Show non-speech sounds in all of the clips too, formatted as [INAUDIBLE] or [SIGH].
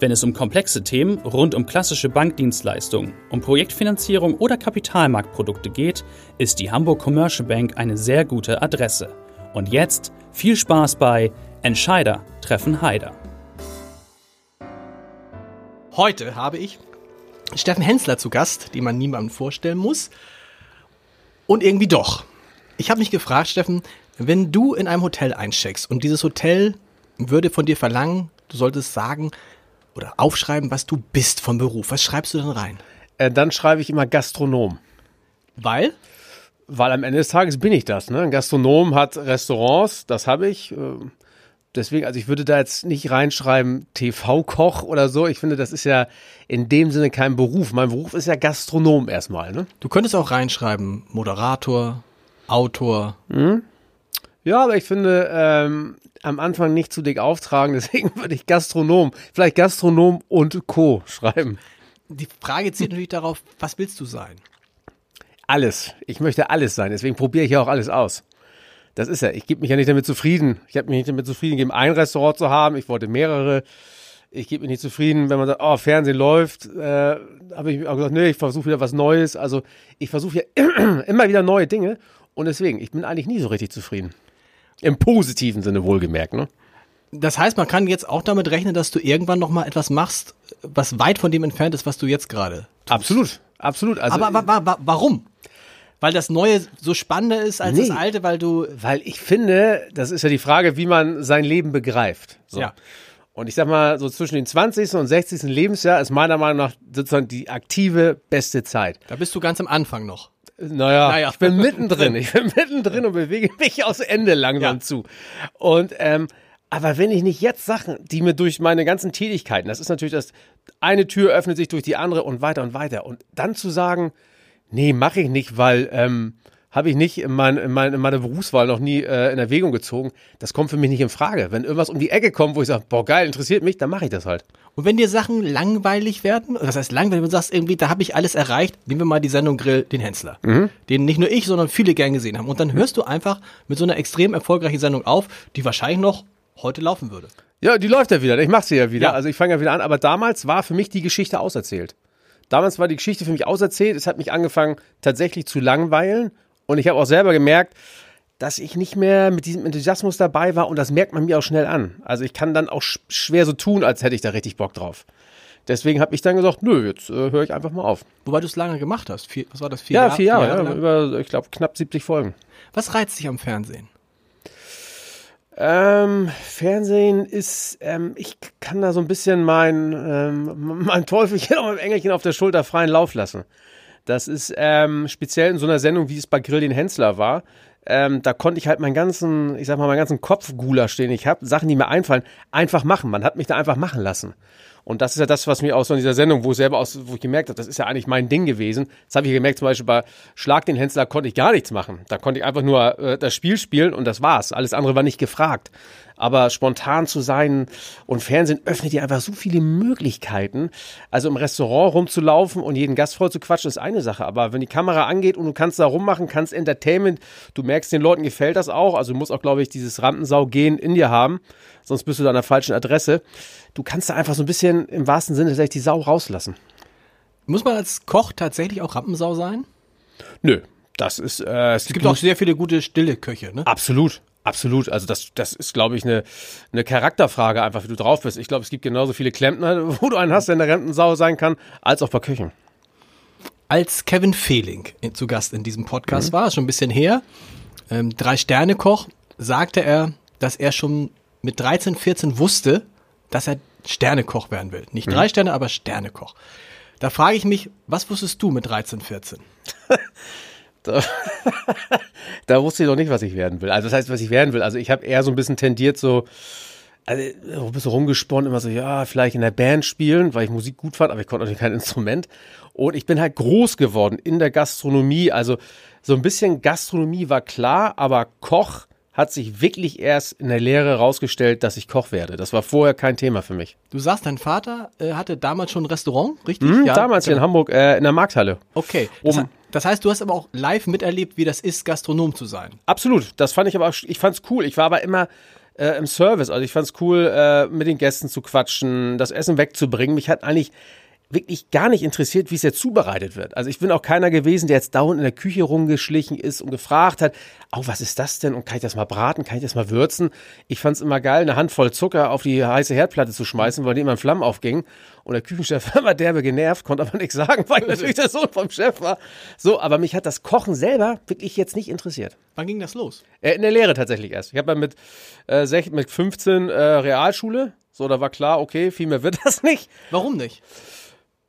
Wenn es um komplexe Themen rund um klassische Bankdienstleistungen, um Projektfinanzierung oder Kapitalmarktprodukte geht, ist die Hamburg Commercial Bank eine sehr gute Adresse. Und jetzt viel Spaß bei Entscheider treffen Heider. Heute habe ich Steffen Hensler zu Gast, den man niemandem vorstellen muss. Und irgendwie doch. Ich habe mich gefragt, Steffen, wenn du in einem Hotel eincheckst und dieses Hotel würde von dir verlangen, du solltest sagen, oder aufschreiben, was du bist vom Beruf. Was schreibst du denn rein? Äh, dann schreibe ich immer Gastronom. Weil? Weil am Ende des Tages bin ich das. Ne? Ein Gastronom hat Restaurants, das habe ich. Äh, deswegen, also ich würde da jetzt nicht reinschreiben TV-Koch oder so. Ich finde, das ist ja in dem Sinne kein Beruf. Mein Beruf ist ja Gastronom erstmal. Ne? Du könntest auch reinschreiben Moderator, Autor. Mhm. Ja, aber ich finde, ähm, am Anfang nicht zu dick auftragen, [LAUGHS] deswegen würde ich Gastronom, vielleicht Gastronom und Co. schreiben. Die Frage zielt natürlich darauf, was willst du sein? Alles. Ich möchte alles sein, deswegen probiere ich ja auch alles aus. Das ist ja, ich gebe mich ja nicht damit zufrieden. Ich habe mich nicht damit zufrieden gegeben, ein Restaurant zu haben. Ich wollte mehrere. Ich gebe mich nicht zufrieden, wenn man sagt, oh, Fernsehen läuft. Äh, habe ich auch gesagt, nee, ich versuche wieder was Neues. Also ich versuche ja [CLEARS THROAT] immer wieder neue Dinge. Und deswegen, ich bin eigentlich nie so richtig zufrieden. Im positiven Sinne wohlgemerkt, ne? Das heißt, man kann jetzt auch damit rechnen, dass du irgendwann noch mal etwas machst, was weit von dem entfernt ist, was du jetzt gerade tust. Absolut, absolut. Also, Aber wa wa warum? Weil das Neue so spannender ist als nee, das Alte, weil du. Weil ich finde, das ist ja die Frage, wie man sein Leben begreift. So. Ja. Und ich sag mal, so zwischen den 20. und 60. Lebensjahr ist meiner Meinung nach sozusagen die aktive beste Zeit. Da bist du ganz am Anfang noch. Naja, naja. ich bin mittendrin. Ich bin mittendrin und bewege mich aus Ende langsam ja. zu. Und ähm, aber wenn ich nicht jetzt Sachen, die mir durch meine ganzen Tätigkeiten, das ist natürlich das, eine Tür öffnet sich durch die andere und weiter und weiter. Und dann zu sagen, nee, mache ich nicht, weil ähm, habe ich nicht in, mein, in, mein, in meiner Berufswahl noch nie äh, in Erwägung gezogen. Das kommt für mich nicht in Frage. Wenn irgendwas um die Ecke kommt, wo ich sage, boah, geil, interessiert mich, dann mache ich das halt. Und wenn dir Sachen langweilig werden, das heißt langweilig, wenn du sagst, irgendwie, da habe ich alles erreicht, nehmen wir mal die Sendung Grill, den Hensler, mhm. den nicht nur ich, sondern viele gern gesehen haben. Und dann hörst du einfach mit so einer extrem erfolgreichen Sendung auf, die wahrscheinlich noch heute laufen würde. Ja, die läuft ja wieder. Ich mache sie ja wieder. Ja. Also ich fange ja wieder an. Aber damals war für mich die Geschichte auserzählt. Damals war die Geschichte für mich auserzählt. Es hat mich angefangen tatsächlich zu langweilen und ich habe auch selber gemerkt, dass ich nicht mehr mit diesem Enthusiasmus dabei war und das merkt man mir auch schnell an. Also ich kann dann auch schwer so tun, als hätte ich da richtig Bock drauf. Deswegen habe ich dann gesagt, nö, jetzt äh, höre ich einfach mal auf. Wobei du es lange gemacht hast. Vier, was war das? Vier ja, Jahre? vier Jahre, vier Jahre ja, über, ich glaube, knapp 70 Folgen. Was reizt dich am Fernsehen? Ähm, Fernsehen ist, ähm, ich kann da so ein bisschen mein, ähm, [LAUGHS] mein Teufelchen und mein Engelchen auf der Schulter freien Lauf lassen. Das ist ähm, speziell in so einer Sendung, wie es bei Grill den Hensler war. Ähm, da konnte ich halt meinen ganzen, ich sag mal, meinen ganzen Kopf den ich habe, Sachen, die mir einfallen, einfach machen. Man hat mich da einfach machen lassen. Und das ist ja das, was mir aus so dieser Sendung, wo ich selber aus, wo ich gemerkt habe, das ist ja eigentlich mein Ding gewesen. Das habe ich gemerkt, zum Beispiel bei Schlag den Hensler konnte ich gar nichts machen. Da konnte ich einfach nur äh, das Spiel spielen und das war's. Alles andere war nicht gefragt aber spontan zu sein und Fernsehen öffnet dir einfach so viele Möglichkeiten. Also im Restaurant rumzulaufen und jeden Gast voll zu quatschen ist eine Sache, aber wenn die Kamera angeht und du kannst da rummachen, kannst Entertainment, du merkst, den Leuten gefällt das auch, also du musst auch, glaube ich, dieses Rampensau-Gehen in dir haben, sonst bist du da an der falschen Adresse. Du kannst da einfach so ein bisschen im wahrsten Sinne tatsächlich die Sau rauslassen. Muss man als Koch tatsächlich auch Rampensau sein? Nö, das ist. Äh, es, es gibt auch sehr viele gute stille Köche, ne? Absolut, Absolut, also das, das ist, glaube ich, eine, eine Charakterfrage, einfach wie du drauf bist. Ich glaube, es gibt genauso viele Klempner, [LAUGHS] wo du einen hast, der eine Rentensau sein kann, als auch bei Köchen. Als Kevin Fehling zu Gast in diesem Podcast mhm. war, schon ein bisschen her, ähm, Drei-Sterne-Koch, sagte er, dass er schon mit 13, 14 wusste, dass er Sternekoch werden will. Nicht mhm. drei Sterne, aber Sternekoch. Da frage ich mich, was wusstest du mit 13, 14? [LAUGHS] Da, da wusste ich noch nicht, was ich werden will. Also das heißt, was ich werden will. Also ich habe eher so ein bisschen tendiert, so also so ein bisschen rumgesponnen, immer so, ja, vielleicht in der Band spielen, weil ich Musik gut fand, aber ich konnte natürlich kein Instrument. Und ich bin halt groß geworden in der Gastronomie. Also so ein bisschen Gastronomie war klar, aber Koch hat sich wirklich erst in der Lehre rausgestellt, dass ich Koch werde. Das war vorher kein Thema für mich. Du sagst, dein Vater äh, hatte damals schon ein Restaurant, richtig? Hm, damals hier in Hamburg äh, in der Markthalle. Okay. Das, Um- das heißt, du hast aber auch live miterlebt, wie das ist, Gastronom zu sein. Absolut. Das fand ich aber auch, ich fand's cool. Ich war aber immer äh, im Service. Also ich fand's cool, äh, mit den Gästen zu quatschen, das Essen wegzubringen. Mich hat eigentlich wirklich gar nicht interessiert, wie es jetzt zubereitet wird. Also ich bin auch keiner gewesen, der jetzt dauernd in der Küche rumgeschlichen ist und gefragt hat, oh, was ist das denn? Und kann ich das mal braten? Kann ich das mal würzen? Ich fand's immer geil, eine Handvoll Zucker auf die heiße Herdplatte zu schmeißen, weil die immer in Flammen aufgingen. Und der Küchenchef [LAUGHS] war immer derbe genervt, konnte aber nichts sagen, weil ich [LAUGHS] natürlich der Sohn vom Chef war. So, aber mich hat das Kochen selber wirklich jetzt nicht interessiert. Wann ging das los? Äh, in der Lehre tatsächlich erst. Ich habe mit, äh, sech- mit 15 äh, Realschule. So, da war klar, okay, viel mehr wird [LAUGHS] das nicht. Warum nicht?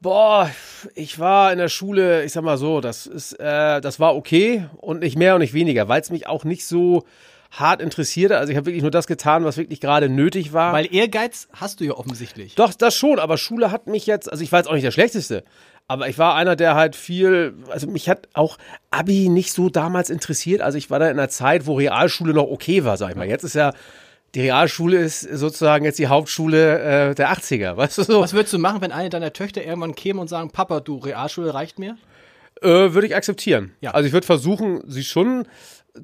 Boah, ich war in der Schule, ich sag mal so, das ist, äh, das war okay und nicht mehr und nicht weniger, weil es mich auch nicht so hart interessierte. Also ich habe wirklich nur das getan, was wirklich gerade nötig war. Weil Ehrgeiz hast du ja offensichtlich. Doch, das schon, aber Schule hat mich jetzt, also ich war jetzt auch nicht der Schlechteste, aber ich war einer, der halt viel, also mich hat auch Abi nicht so damals interessiert. Also ich war da in einer Zeit, wo Realschule noch okay war, sag ich mal. Jetzt ist ja, die Realschule ist sozusagen jetzt die Hauptschule äh, der 80er, [LAUGHS] weißt du so? Was würdest du machen, wenn eine deiner Töchter irgendwann käme und sagen, Papa, du Realschule reicht mir? Äh, würde ich akzeptieren. Ja. Also ich würde versuchen, sie schon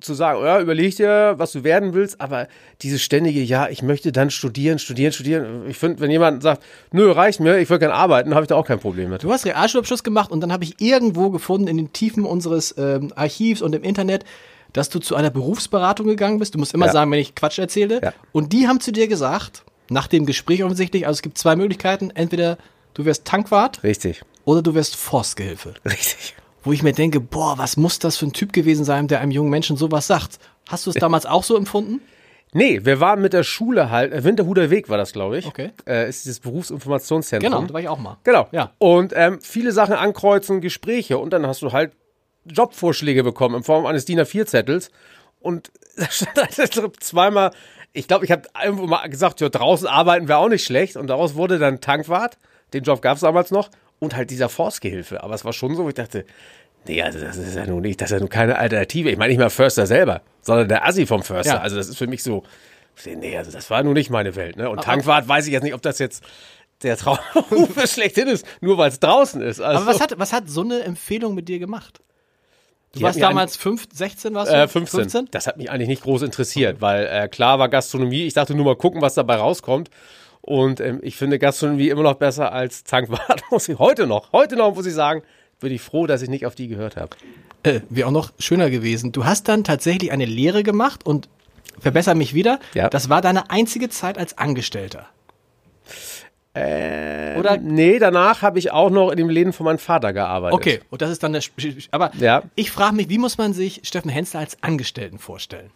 zu sagen, ja, überleg dir, was du werden willst, aber dieses ständige, ja, ich möchte dann studieren, studieren, studieren. Ich finde, wenn jemand sagt, nö, reicht mir, ich will gerne arbeiten, habe ich da auch kein Problem mit. Du hast Realschulabschluss gemacht und dann habe ich irgendwo gefunden in den Tiefen unseres ähm, Archivs und im Internet, dass du zu einer Berufsberatung gegangen bist. Du musst immer Ja. sagen, wenn ich Quatsch erzähle. Ja. Und die haben zu dir gesagt, nach dem Gespräch offensichtlich, also es gibt zwei Möglichkeiten. Entweder du wirst Tankwart Richtig, oder du wirst Forstgehilfe. richtig. Wo ich mir denke, boah, was muss das für ein Typ gewesen sein, der einem jungen Menschen sowas sagt? Hast du es damals auch so empfunden? Nee, wir waren mit der Schule halt, äh, Winterhuder Weg war das, glaube ich. Okay. Äh, ist dieses Berufsinformationszentrum. Genau, da war ich auch mal. Genau. Ja. Und ähm, viele Sachen ankreuzen, Gespräche und dann hast du halt Jobvorschläge bekommen in Form eines DIN A4-Zettels. Und [LAUGHS] da stand zweimal, ich glaube, ich habe irgendwo mal gesagt, ja, draußen arbeiten wäre auch nicht schlecht. Und daraus wurde dann Tankwart, den Job gab es damals noch, und halt dieser Forstgehilfe. Aber es war schon so, ich dachte, nee, also das ist ja nun nicht, das ist ja nun keine Alternative. Ich meine nicht mal Förster selber, sondern der Assi vom Förster. Ja. Also das ist für mich so, nee, also das war nun nicht meine Welt. Ne? Und Tankwart weiß ich jetzt nicht, ob das jetzt der Traumberuf [LAUGHS] schlechthin ist, nur weil es draußen ist. Also, Aber was hat, was hat so eine Empfehlung mit dir gemacht? Du Die warst damals fünf, 16, warst du? Äh, 15. Das hat mich eigentlich nicht groß interessiert, weil äh, klar war Gastronomie. Ich dachte nur mal gucken, was dabei rauskommt. Und ähm, ich finde Gastronomie immer noch besser als Tankwart. [LAUGHS] Muss ich heute noch, heute noch muss ich sagen, bin ich froh, dass ich nicht auf die gehört habe. Äh, Wäre auch noch schöner gewesen. Du hast dann tatsächlich eine Lehre gemacht und verbessere mich wieder. Ja. Das war deine einzige Zeit als Angestellter. Oder? Nee, danach habe ich auch noch in dem Läden von meinem Vater gearbeitet. Okay, und das ist dann der. Aber Ja. ich frage mich, wie muss man sich Steffen Hensler als Angestellten vorstellen?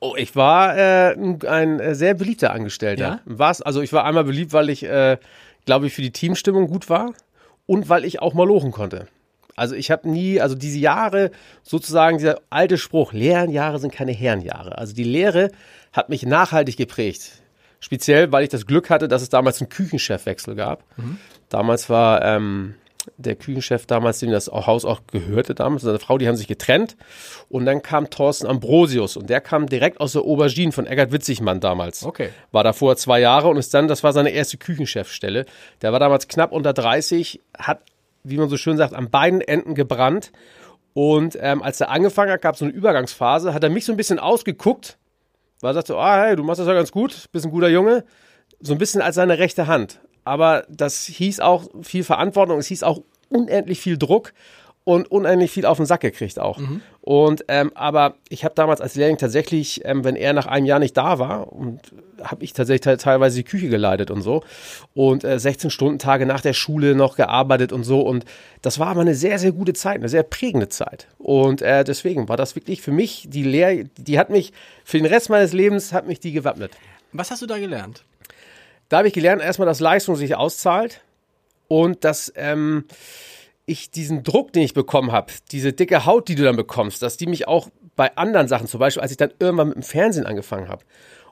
Oh, ich war äh, ein, äh, sehr beliebter Angestellter. Ja? Was? Also ich war einmal beliebt, weil ich, äh, glaube ich, für die Teamstimmung gut war und weil ich auch mal lochen konnte. Also ich habe nie, also diese Jahre, sozusagen dieser alte Spruch, Lehrenjahre sind keine Herrenjahre. Also die Lehre hat mich nachhaltig geprägt. Speziell, weil ich das Glück hatte, dass es damals einen Küchenchefwechsel gab. Damals war ähm, der Küchenchef damals, dem das Haus auch gehörte damals, seine Frau, die haben sich getrennt. Und dann kam Thorsten Ambrosius und der kam direkt aus der Aubergine von Eggert Witzigmann damals. Okay. War da vorher zwei Jahre und ist dann, das war seine erste Küchenchefstelle. Der war damals knapp unter 30, hat, wie man so schön sagt, an beiden Enden gebrannt. Und ähm, als er angefangen hat, gab es so eine Übergangsphase, hat er mich so ein bisschen ausgeguckt, weil er sagte, ah, hey, du machst das ja ganz gut, bist ein guter Junge. So ein bisschen als seine rechte Hand. Aber das hieß auch viel Verantwortung, es hieß auch unendlich viel Druck und unendlich viel auf den Sack gekriegt auch. Und ähm, aber ich habe damals als Lehrling tatsächlich, ähm, wenn er nach einem Jahr nicht da war, und habe ich tatsächlich te teilweise die Küche geleitet und so und äh, 16 Stunden Tage nach der Schule noch gearbeitet und so und das war aber eine sehr sehr gute Zeit, eine sehr prägende Zeit und äh, deswegen war das wirklich für mich die Lehr, die hat mich für den Rest meines Lebens hat mich die gewappnet. Was hast du da gelernt? Da habe ich gelernt, erstmal, dass Leistung sich auszahlt und dass ähm, ich diesen Druck, den ich bekommen habe, diese dicke Haut, die du dann bekommst, dass die mich auch bei anderen Sachen, zum Beispiel, als ich dann irgendwann mit dem Fernsehen angefangen habe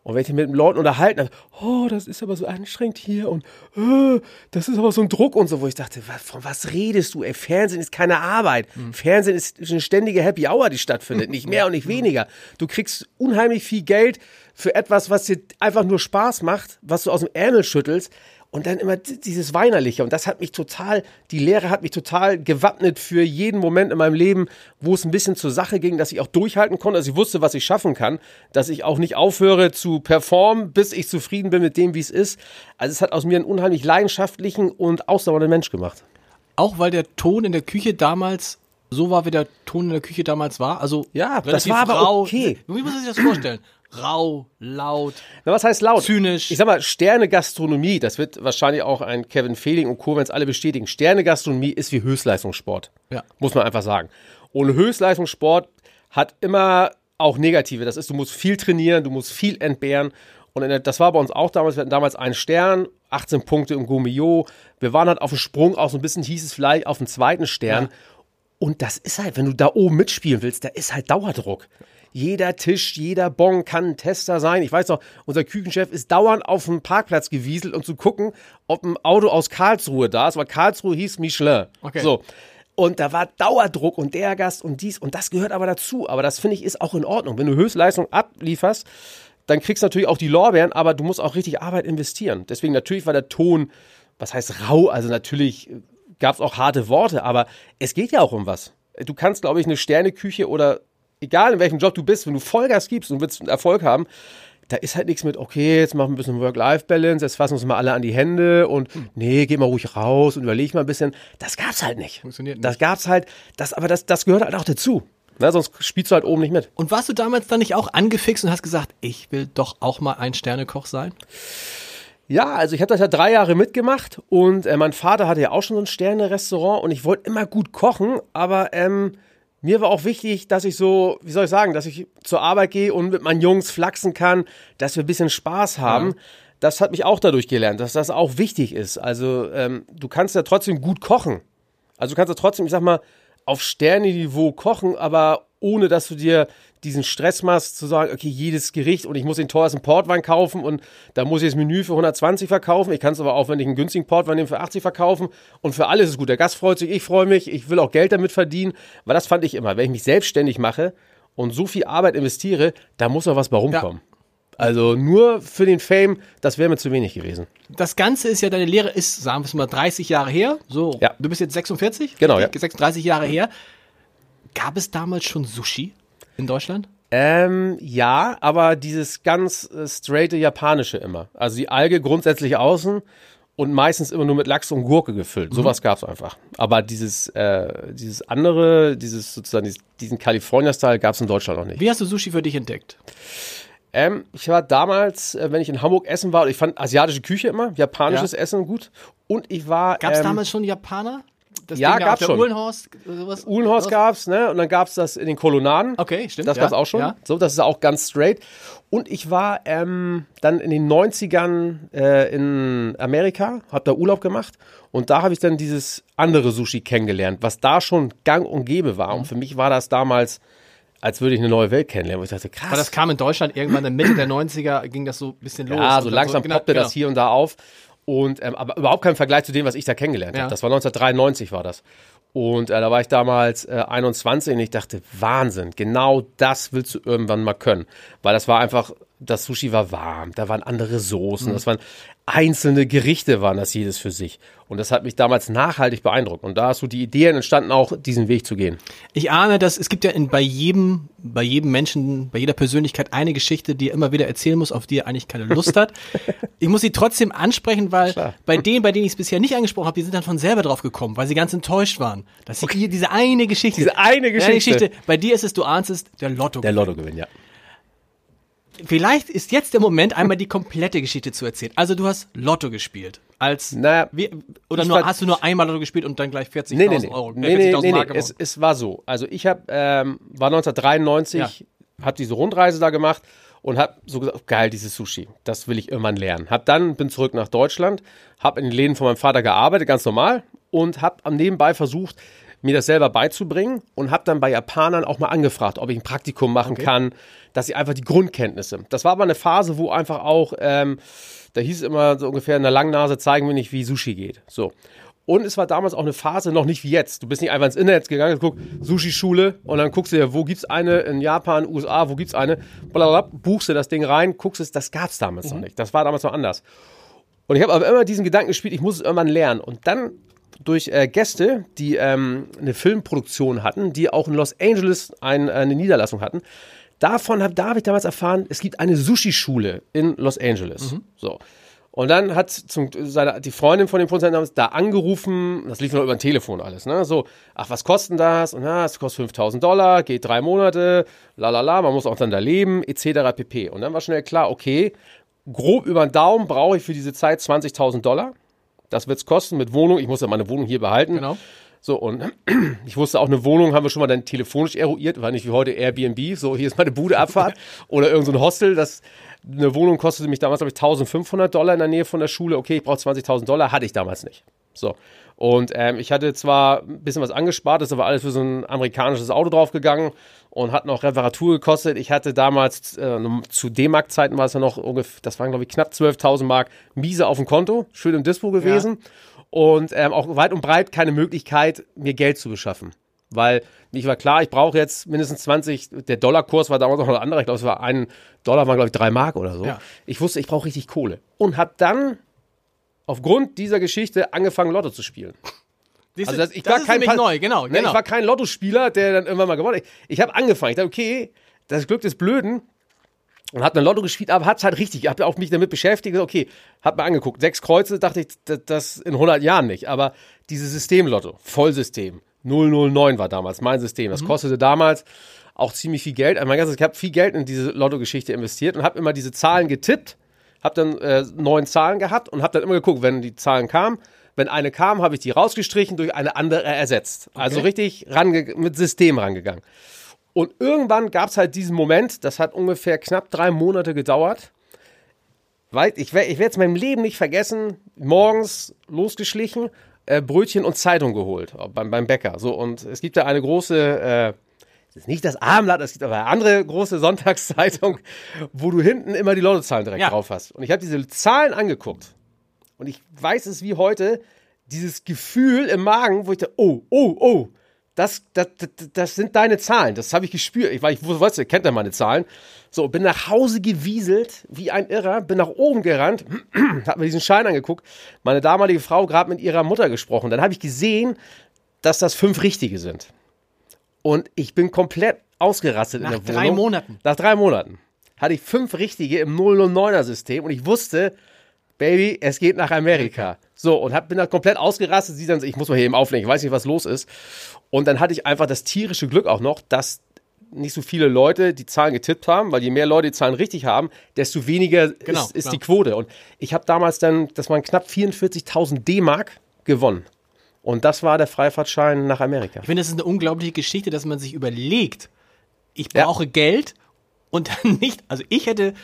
Und wenn ich mich mit den Leuten unterhalten habe, oh, das ist aber so anstrengend hier und äh, das ist aber so ein Druck und so, wo ich dachte, was, von was redest du? Ey, Fernsehen ist keine Arbeit. Fernsehen ist eine ständige Happy Hour, die stattfindet, nicht mehr und nicht weniger. Du kriegst unheimlich viel Geld für etwas, was dir einfach nur Spaß macht, was du aus dem Ärmel schüttelst. Und dann immer dieses Weinerliche. Und das hat mich total, die Lehre hat mich total gewappnet für jeden Moment in meinem Leben, wo es ein bisschen zur Sache ging, dass ich auch durchhalten konnte, dass ich wusste, was ich schaffen kann, dass ich auch nicht aufhöre zu performen, bis ich zufrieden bin mit dem, wie es ist. Also es hat aus mir einen unheimlich leidenschaftlichen und ausdauernden Mensch gemacht. Auch weil der Ton in der Küche damals so war, wie der Ton in der Küche damals war. Also Ja, das war aber okay. Wie muss man sich das vorstellen? Rau, laut. Na, was heißt laut? Zynisch. Ich sag mal, Sterne-Gastronomie, das wird wahrscheinlich auch ein Kevin Fehling und Co., wenn es alle bestätigen. Sterne-Gastronomie ist wie Höchstleistungssport. Ja. Muss man einfach sagen. Und Höchstleistungssport hat immer auch negative. Das ist, du musst viel trainieren, du musst viel entbehren. Und das war bei uns auch damals. Wir hatten damals einen Stern, 18 Punkte im Gomio. Wir waren halt auf dem Sprung, auch so ein bisschen hieß es vielleicht auf den zweiten Stern. Und das ist halt, wenn du da oben mitspielen willst, da ist halt Dauerdruck. Jeder Tisch, jeder Bon kann ein Tester sein. Ich weiß noch, unser Küchenchef ist dauernd auf dem Parkplatz gewieselt, um zu gucken, ob ein Auto aus Karlsruhe da ist, weil Karlsruhe hieß Michelin. Okay. So. Und da war Dauerdruck und der Gast und dies und das gehört aber dazu. Aber das finde ich ist auch in Ordnung. Wenn du Höchstleistung ablieferst, dann kriegst du natürlich auch die Lorbeeren, aber du musst auch richtig Arbeit investieren. Deswegen natürlich war der Ton, was heißt rau, also natürlich gab es auch harte Worte, aber es geht ja auch um was. Du kannst, glaube ich, eine Sterneküche oder egal in welchem Job du bist, wenn du Vollgas gibst und willst Erfolg haben, da ist halt nichts mit, okay, jetzt machen wir ein bisschen Work-Life-Balance, jetzt fassen uns mal alle an die Hände und nee, geh mal ruhig raus und überleg mal ein bisschen. Das gab's halt nicht. Funktioniert nicht. Das gab's halt, das, aber das, das gehört halt auch dazu. Na, sonst spielst du halt oben nicht mit. Und warst du damals dann nicht auch angefixt und hast gesagt, ich will doch auch mal ein Sternekoch sein? Ja, also ich habe das ja drei Jahre mitgemacht und äh, mein Vater hatte ja auch schon so ein Sterne-Restaurant und ich wollte immer gut kochen, aber ähm, mir war auch wichtig, dass ich so, wie soll ich sagen, dass ich zur Arbeit gehe und mit meinen Jungs flachsen kann, dass wir ein bisschen Spaß haben. Das hat mich auch dadurch gelernt, dass das auch wichtig ist. Also ähm, du kannst ja trotzdem gut kochen. Also du kannst ja trotzdem, ich sag mal, auf Sterneniveau kochen, aber ohne dass du dir diesen Stress machst, zu sagen, okay, jedes Gericht und ich muss den teuersten Portwein kaufen und da muss ich das Menü für 120 verkaufen. Ich kann es aber auch, wenn ich einen günstigen Portwein nehme, für 80 verkaufen. Und für alles ist es gut. Der Gast freut sich, ich freue mich, ich will auch Geld damit verdienen. Weil das fand ich immer, wenn ich mich selbstständig mache und so viel Arbeit investiere, da muss auch was bei rumkommen. Also nur für den Fame, das wäre mir zu wenig gewesen. Das Ganze ist ja, deine Lehre ist, sagen wir es mal, 30 Jahre her. So, Ja. du bist jetzt 46? Genau, Richtig? 36 Jahre her. Gab es damals schon Sushi in Deutschland? Ähm, ja, aber dieses ganz äh, straighte japanische immer. Also die Alge grundsätzlich außen und meistens immer nur mit Lachs und Gurke gefüllt. Sowas gab's einfach. Aber dieses, äh, dieses andere, dieses sozusagen dieses, diesen California-Style gab's in Deutschland noch nicht. Wie hast du Sushi für dich entdeckt? Ähm, ich war damals, äh, wenn ich in Hamburg essen war, ich fand asiatische Küche immer, japanisches Ja. Essen gut. Und ich war. Gab es ähm, damals schon Japaner? Das ja, Ding gab's der schon. Uhlenhorst? Sowas? Uhlenhorst gab's, ne? Und dann gab's das in den Kolonnaden. Okay, stimmt. Das ja, gab's auch schon. Ja. So, das ist auch ganz straight. Und ich war ähm, dann in den 90ern äh, in Amerika, habe da Urlaub gemacht und da habe ich dann dieses andere Sushi kennengelernt, was da schon gang und gäbe war. Mhm. Und für mich war das damals, als würde ich eine neue Welt kennenlernen. Wo ich dachte, krass. Aber das kam in Deutschland irgendwann in der Mitte der 90er, ging das so ein bisschen los. Ja, so langsam genau, poppte genau. das hier und da auf. Und ähm, aber überhaupt kein Vergleich zu dem, was ich da kennengelernt Ja. habe. Das war 1993 war das. Und äh, da war ich damals äh, 21 und ich dachte, Wahnsinn, genau das willst du irgendwann mal können. Weil das war einfach, das Sushi war warm, da waren andere Soßen, das waren einzelne Gerichte, waren das jedes für sich. Und das hat mich damals nachhaltig beeindruckt. Und da hast du die Ideen entstanden, auch diesen Weg zu gehen. Ich ahne, dass es gibt ja in, bei jedem, bei jedem Menschen, bei jeder Persönlichkeit eine Geschichte, die er immer wieder erzählen muss, auf die er eigentlich keine Lust hat. [LAUGHS] ich muss sie trotzdem ansprechen, weil Klar. bei denen, bei denen ich es bisher nicht angesprochen habe, die sind dann von selber drauf gekommen, weil sie ganz enttäuscht waren. Dass sie hier diese eine Geschichte. Diese eine Ja, Geschichte. Bei dir ist es, du ahnst es, der Lotto. Der Lottogewinn, ja. Vielleicht ist jetzt der Moment, einmal die komplette Geschichte zu erzählen. Also du hast Lotto gespielt. Als Naja, wie, oder nur war- hast du nur einmal Lotto gespielt und dann gleich 40.000 Nee, nee. Euro, äh, nee, nee, 40.000 nee, nee. Es, es war so. Also ich hab, ähm, war 1993, hab diese Rundreise da gemacht und hab so gesagt, geil, dieses Sushi, das will ich irgendwann lernen. Hab dann, bin zurück nach Deutschland, hab in den Läden von meinem Vater gearbeitet, ganz normal, und hab am nebenbei versucht, mir das selber beizubringen und habe dann bei Japanern auch mal angefragt, ob ich ein Praktikum machen kann, dass ich einfach die Grundkenntnisse. Das war aber eine Phase, wo einfach auch, ähm, da hieß es immer so ungefähr in der Langnase zeigen wir nicht, wie Sushi geht. So. Und es war damals auch eine Phase, noch nicht wie jetzt. Du bist nicht einfach ins Internet gegangen, guck, Sushi-Schule und dann guckst du dir, wo gibt's eine in Japan, USA, wo gibt's eine, blablabla, buchst du das Ding rein, guckst es, das gab's damals noch nicht. Das war damals noch anders. Und ich habe aber immer diesen Gedanken gespielt, ich muss es irgendwann lernen. Und dann durch äh, Gäste, die ähm, eine Filmproduktion hatten, die auch in Los Angeles ein, eine Niederlassung hatten, davon hab, da habe ich damals erfahren, es gibt eine Sushi-Schule in Los Angeles. So. Und dann hat zum, seine, die Freundin von dem Produzenten damals da angerufen, das lief nur über ein Telefon alles, ne? So, ach, was kostet das? Und ja, es kostet 5000 Dollar, geht drei Monate, la la la, man muss auch dann da leben, etc. pp. Und dann war schnell klar, okay, grob über den Daumen brauche ich für diese Zeit 20.000 Dollar. Das wird's kosten mit Wohnung. Ich muss ja meine Wohnung hier behalten. Genau. So, und [CLEARS THROAT] ich wusste auch, eine Wohnung haben wir schon mal dann telefonisch eruiert, war nicht wie heute Airbnb, so hier ist meine Bude Abfahrt [LAUGHS] oder irgendein so ein Hostel, das eine Wohnung kostete mich damals, glaube ich, 1500 Dollar in der Nähe von der Schule. Okay, ich brauche 20.000 Dollar, hatte ich damals nicht. So. Und ähm, ich hatte zwar ein bisschen was angespart, ist aber alles für so ein amerikanisches Auto draufgegangen und hat noch Reparatur gekostet. Ich hatte damals, äh, zu D-Mark-Zeiten war es ja noch ungefähr, das waren glaube ich knapp 12.000 Mark Miese auf dem Konto, schön im Dispo gewesen. Und ähm, auch weit und breit keine Möglichkeit, mir Geld zu beschaffen. Weil ich war klar, ich brauche jetzt mindestens 20, der Dollarkurs war damals noch ein anderer, ich glaube, es war ein Dollar, waren glaube ich drei Mark oder so. Ja. Ich wusste, ich brauche richtig Kohle. Und habe dann aufgrund dieser Geschichte angefangen, Lotto zu spielen. Siehst Also das, ich das war kein nämlich Pa- neu, genau, Ne, genau. Ich war kein Lottospieler, der dann irgendwann mal gewonnen hat. Ich, ich habe angefangen. Ich dachte, okay, das Glück des Blöden. Und habe dann Lotto gespielt, aber hat's halt richtig. Ich habe auch mich damit beschäftigt. Okay, hab mir angeguckt. Sechs Kreuze, dachte ich, das, in 100 Jahren nicht. Aber dieses Systemlotto, Vollsystem, 009 war damals mein System. Mhm. Das kostete damals auch ziemlich viel Geld. Also mein ganzes, ich habe viel Geld in diese Lotto-Geschichte investiert und habe immer diese Zahlen getippt habe dann äh, neun Zahlen gehabt und habe dann immer geguckt, wenn die Zahlen kamen. Wenn eine kam, habe ich die rausgestrichen, durch eine andere ersetzt. Also richtig range mit System rangegangen. Und irgendwann gab es halt diesen Moment, das hat ungefähr knapp drei Monate gedauert. Weil ich, ich werde es meinem Leben nicht vergessen, morgens losgeschlichen, äh, Brötchen und Zeitung geholt äh, beim, beim Bäcker. So, und es gibt da eine große, äh, das ist nicht das Abendblatt, es gibt aber eine andere große [LAUGHS] Sonntagszeitung, wo du hinten immer die Lottozahlen direkt Ja. drauf hast. Und ich habe diese Zahlen angeguckt. Und ich weiß es wie heute, dieses Gefühl im Magen, wo ich da, oh, oh, oh, das, das, das, das sind deine Zahlen. Das habe ich gespürt. Ich, weil ich wusste, ihr kennt ja meine Zahlen. So, bin nach Hause gewieselt, wie ein Irrer, bin nach oben gerannt, [CLEARS THROAT] habe mir diesen Schein angeguckt, meine damalige Frau gerade mit ihrer Mutter gesprochen. Dann habe ich gesehen, dass das fünf richtige sind. Und ich bin komplett ausgerastet Nach in der drei Wohnung. Monaten. Nach drei Monaten hatte ich fünf richtige im 009er System und ich wusste, Baby, es geht nach Amerika. So, und hab, bin da komplett ausgerastet. Sie dann, ich muss mal hier eben auflegen, ich weiß nicht, was los ist. Und dann hatte ich einfach das tierische Glück auch noch, dass nicht so viele Leute die Zahlen getippt haben, weil je mehr Leute die Zahlen richtig haben, desto weniger Genau, ist, ist die Quote. Und ich habe damals dann, das waren knapp 44.000 D-Mark gewonnen. Und das war der Freifahrtschein nach Amerika. Ich finde, das ist eine unglaubliche Geschichte, dass man sich überlegt, ich Ja. brauche Geld und dann nicht, also ich hätte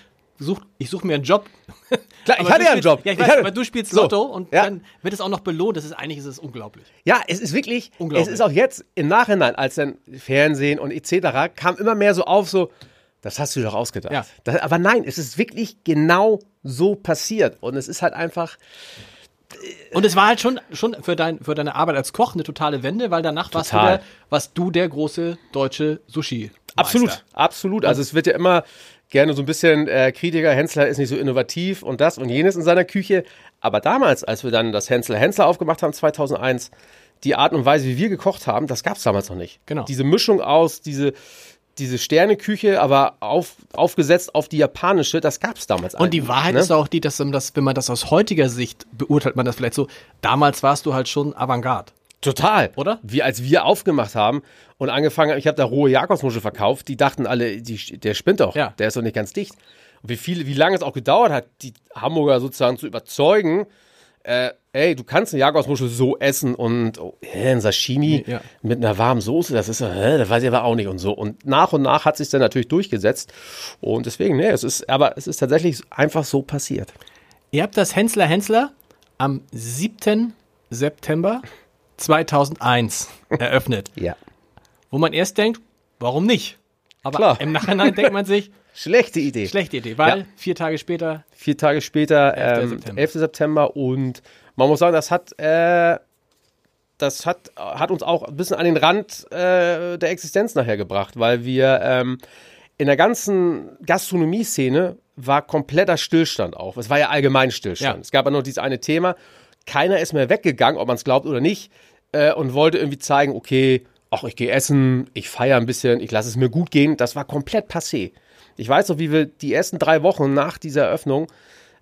gesucht, ich suche mir einen Job. [LAUGHS] Klar, ich Aber hatte du ja einen Job. Ja, ich Ich weiß, hatte- aber du spielst So, Lotto und ja. dann wird es auch noch belohnt. Das ist eigentlich ist es unglaublich. Ja, es ist wirklich, es Unglaublich. ist auch jetzt im Nachhinein, als dann Fernsehen und etc. kam immer mehr so auf, so, das hast du doch ausgedacht. Ja. Das, aber nein, es ist wirklich genau so passiert. Und es ist halt einfach, Und es war halt schon, schon für, dein, für deine Arbeit als Koch eine totale Wende, weil danach warst du, der, warst du der große deutsche Sushi. absolut, absolut. Also es wird ja immer gerne so ein bisschen äh, Kritiker, Hensler ist nicht so innovativ und das und jenes in seiner Küche. Aber damals, als wir dann das Hensler Hensler aufgemacht haben, 2001, die Art und Weise, wie wir gekocht haben, das gab es damals noch nicht. Genau. Diese Mischung aus, diese, diese Sterneküche, aber auf, aufgesetzt auf die japanische, das gab es damals Und die Wahrheit ne? ist auch die, dass, dass, wenn man das aus heutiger Sicht beurteilt, man das vielleicht so, damals warst du halt schon Avantgarde. Total. Oder? Wie als wir aufgemacht haben und angefangen haben, ich habe da rohe Jakobsmuschel verkauft, die dachten alle, die, der spinnt doch. Ja. Der ist doch nicht ganz dicht. Und wie viel, wie lange es auch gedauert hat, die Hamburger sozusagen zu überzeugen, äh, ey, du kannst eine Jakobsmuschel so essen und oh, hä, ein Sashimi Ja. mit einer warmen Soße, das ist, hä, das weiß ich aber auch nicht und so. Und nach und nach hat sich dann natürlich durchgesetzt. Und deswegen, ne, es ist, aber es ist tatsächlich einfach so passiert. Ihr habt das Hensler Hensler am 7. September 2001 [LAUGHS] eröffnet. Ja. Wo man erst denkt, warum nicht? Aber Klar. im Nachhinein denkt man sich, [LAUGHS] Schlechte Idee. schlechte Idee, weil Ja. vier Tage später, Vier Tage später, 11. ähm, September. 11. September und man muss sagen, das hat, äh, das hat, hat uns auch ein bisschen an den Rand äh, der Existenz nachher gebracht, weil wir ähm, in der ganzen Gastronomie-Szene war kompletter Stillstand auch. Es war ja allgemein Stillstand. Ja. Es gab ja noch dieses eine Thema. Keiner ist mehr weggegangen, ob man es glaubt oder nicht, äh, und wollte irgendwie zeigen, okay, ach, ich gehe essen, ich feiere ein bisschen, ich lasse es mir gut gehen. Das war komplett passé. Ich weiß noch, wie wir die ersten drei Wochen nach dieser Eröffnung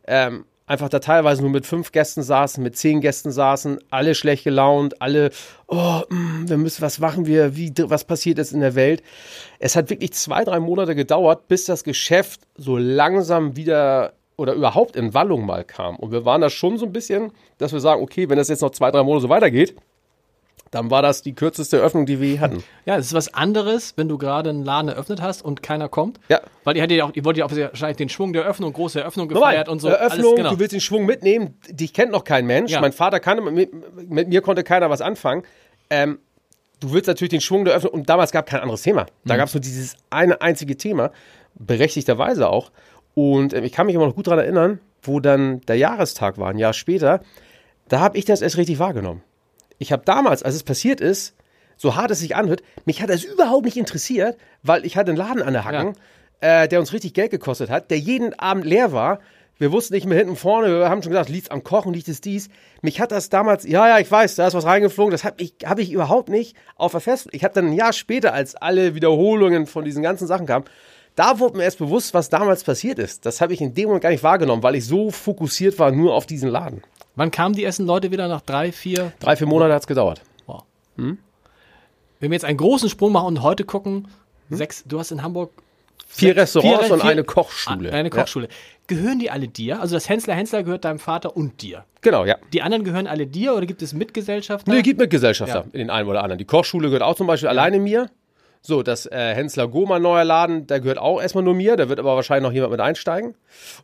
ähm, einfach da teilweise nur mit fünf Gästen saßen, mit zehn Gästen saßen, alle schlecht gelaunt, alle, oh, mm, wir müssen, was machen wir, wie, was passiert ist in der Welt. Es hat wirklich zwei, drei Monate gedauert, bis das Geschäft so langsam wieder oder überhaupt in Wallung mal kam. Und wir waren da schon so ein bisschen, dass wir sagen, okay, wenn das jetzt noch zwei, drei Monate so weitergeht, dann war das die kürzeste Eröffnung, die wir je hatten. ja, es ist was anderes, wenn du gerade einen Laden eröffnet hast und keiner kommt. Ja. Weil ihr ja auch, ihr wolltet ja auch wahrscheinlich den Schwung der Eröffnung, große Eröffnung Normal. gefeiert und so. Eröffnung, alles, genau. du willst den Schwung mitnehmen, dich kennt noch kein Mensch. Ja. Mein Vater kannte, mit, mit mir konnte keiner was anfangen. Ähm, du willst natürlich den Schwung der Öffnung und damals gab kein anderes Thema. Da Mhm. gab es nur dieses eine einzige Thema, berechtigterweise auch. Und ähm, ich kann mich immer noch gut daran erinnern, wo dann der Jahrestag war, ein Jahr später, da habe ich das erst richtig wahrgenommen. Ich habe damals, als es passiert ist, so hart es sich anhört, mich hat das überhaupt nicht interessiert, weil ich hatte einen Laden an der Hacken, äh, der uns richtig Geld gekostet hat, der jeden Abend leer war. Wir wussten nicht mehr hinten vorne, wir haben schon gesagt, liegt's am Kochen, liegt es dies. Mich hat das damals, ja, ja, ich weiß, da ist was reingeflogen, das habe ich, hab ich überhaupt nicht auf der Fest. Ich habe dann ein Jahr später, als alle Wiederholungen von diesen ganzen Sachen kamen, da wurde mir erst bewusst, was damals passiert ist. Das habe ich in dem Moment gar nicht wahrgenommen, weil ich so fokussiert war nur auf diesen Laden. Wann kamen die ersten Leute wieder nach drei, vier? Drei, vier Monate hat's gedauert. Wow. Wenn wir jetzt einen großen Sprung machen und heute gucken, sechs, du hast in Hamburg Vier Restaurants vier- und vier- eine Kochschule. Ah, Eine Kochschule. Gehören die alle dir? Also das Hensler Hensler gehört deinem Vater und dir. Ja, genau, ja. Die anderen gehören alle dir oder gibt es Mitgesellschafter? Nee, gibt mit Gesellschafter Ja. in den einen oder anderen. Die Kochschule gehört auch zum Beispiel alleine mir. So, das äh, Hensler Goma neuer Laden, der gehört auch erstmal nur mir. Da wird aber wahrscheinlich noch jemand mit einsteigen.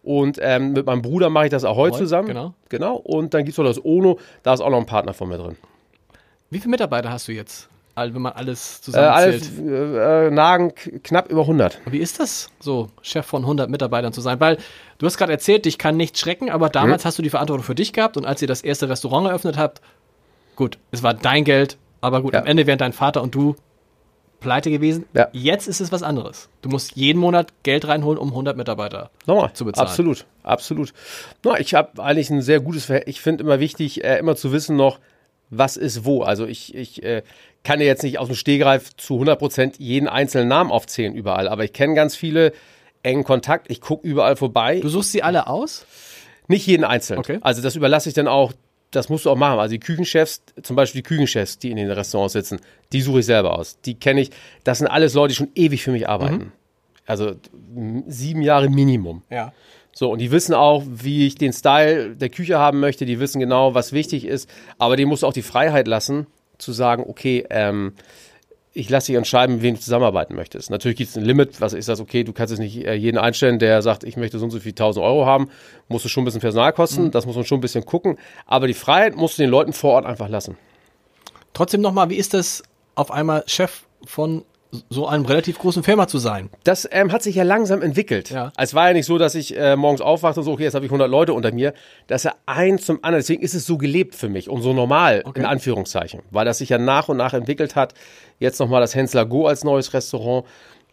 Und ähm, mit meinem Bruder mache ich das auch heute Ahoi, zusammen. genau. Genau. Und dann gibt's noch das Ono, da ist auch noch ein Partner von mir drin. Wie viele Mitarbeiter hast du jetzt? All- Wenn man alles Äh, zusammenzählt. alles, äh, äh, Nagen knapp über 100. Wie ist das, so Chef von 100 Mitarbeitern zu sein? Weil du hast gerade erzählt, dich kann nichts schrecken, aber damals Mhm. hast du die Verantwortung für dich gehabt und als ihr das erste Restaurant eröffnet habt, gut, es war dein Geld, aber gut, Ja. am Ende wären dein Vater und du pleite gewesen. Ja. Jetzt ist es was anderes. Du musst jeden Monat Geld reinholen, um 100 Mitarbeiter Nochmal, zu bezahlen. Absolut, absolut. Na, ich habe eigentlich ein sehr gutes Verhältnis. Ich finde immer wichtig, äh, immer zu wissen noch, was ist wo. Also ich, ich äh, kann ja jetzt nicht aus dem Stehgreif zu 100 Prozent jeden einzelnen Namen aufzählen überall, aber ich kenne ganz viele engen Kontakt. Ich gucke überall vorbei. Du suchst sie alle aus? Nicht jeden einzelnen. Okay. Also das überlasse ich dann auch, das musst du auch machen. Also die Küchenchefs, zum Beispiel die Küchenchefs, die in den Restaurants sitzen, die suche ich selber aus. Die kenne ich. Das sind alles Leute, die schon ewig für mich arbeiten. Also m- sieben Jahre Minimum. Ja. So, und die wissen auch, wie ich den Style der Küche haben möchte. Die wissen genau, was wichtig ist. Aber die musst du auch die Freiheit lassen, zu sagen, okay, ähm, ich lasse dich entscheiden, mit wem du zusammenarbeiten möchtest. Natürlich gibt es ein Limit, was ist das, okay, du kannst jetzt nicht äh, jeden einstellen, der sagt, ich möchte so und so viel 1000 Euro haben, musst du schon ein bisschen Personal kosten, das muss man schon ein bisschen gucken. Aber die Freiheit musst du den Leuten vor Ort einfach lassen. Trotzdem nochmal, wie ist das, auf einmal Chef von so einem relativ großen Firma zu sein? Das ähm, hat sich ja langsam entwickelt. Ja. Es war ja nicht so, dass ich äh, morgens aufwachte und so, okay, jetzt habe ich 100 Leute unter mir. Das ist ja eins zum anderen. Deswegen ist es so gelebt für mich und so normal, in Anführungszeichen. Weil das sich ja nach und nach entwickelt hat. Jetzt nochmal das Hensler Go als neues Restaurant.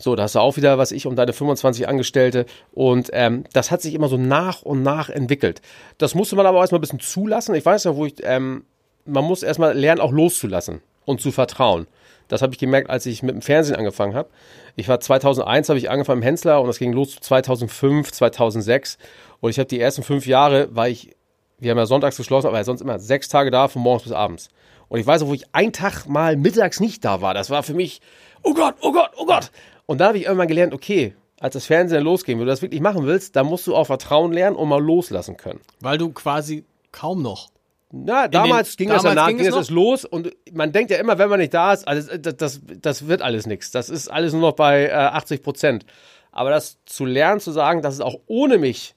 So, da hast du auch wieder, was ich, um deine 25 Angestellte. Und ähm, das hat sich immer so nach und nach entwickelt. Das musste man aber auch erstmal ein bisschen zulassen. Ich weiß ja, wo ich, ähm, man muss erstmal lernen, auch loszulassen und zu vertrauen. Das habe ich gemerkt, als ich mit dem Fernsehen angefangen habe. Ich war 2001, habe ich angefangen im Hensler und das ging los 2005, 2006. Und ich habe die ersten fünf Jahre, war ich, wir haben ja sonntags geschlossen, aber sonst immer sechs Tage da, von morgens bis abends. Und ich weiß auch, wo ich einen Tag mal mittags nicht da war. Das war für mich, oh Gott, oh Gott, oh Gott. Und da habe ich irgendwann gelernt, okay, als das Fernsehen losging, wenn du das wirklich machen willst, dann musst du auch Vertrauen lernen und mal loslassen können. Weil du quasi kaum noch. Na, damals ging das damals danach, ging ging es es los und man denkt ja immer, wenn man nicht da ist, also das, das, das wird alles nichts. Das ist alles nur noch bei äh, 80 Prozent. Aber das zu lernen, zu sagen, dass es auch ohne mich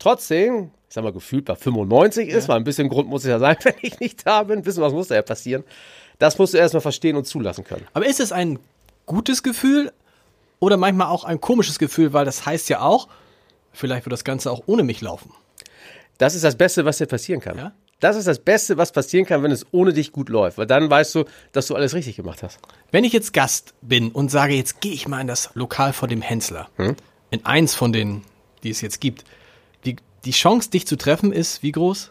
trotzdem, ich sag mal, gefühlt bei 95 ist, weil ein bisschen Grund muss es ja sein, [LAUGHS] wenn ich nicht da bin. Bisschen was muss da ja passieren. Das musst du erstmal verstehen und zulassen können. Aber ist es ein gutes Gefühl oder manchmal auch ein komisches Gefühl, weil das heißt ja auch, vielleicht wird das Ganze auch ohne mich laufen. Das ist das Beste, was dir passieren kann. Ja? Das ist das Beste, was passieren kann, wenn es ohne dich gut läuft. Weil dann weißt du, dass du alles richtig gemacht hast. Wenn ich jetzt Gast bin und sage, jetzt gehe ich mal in das Lokal vor dem Hensler, in eins von denen, die es jetzt gibt, die, die Chance, dich zu treffen, ist wie groß?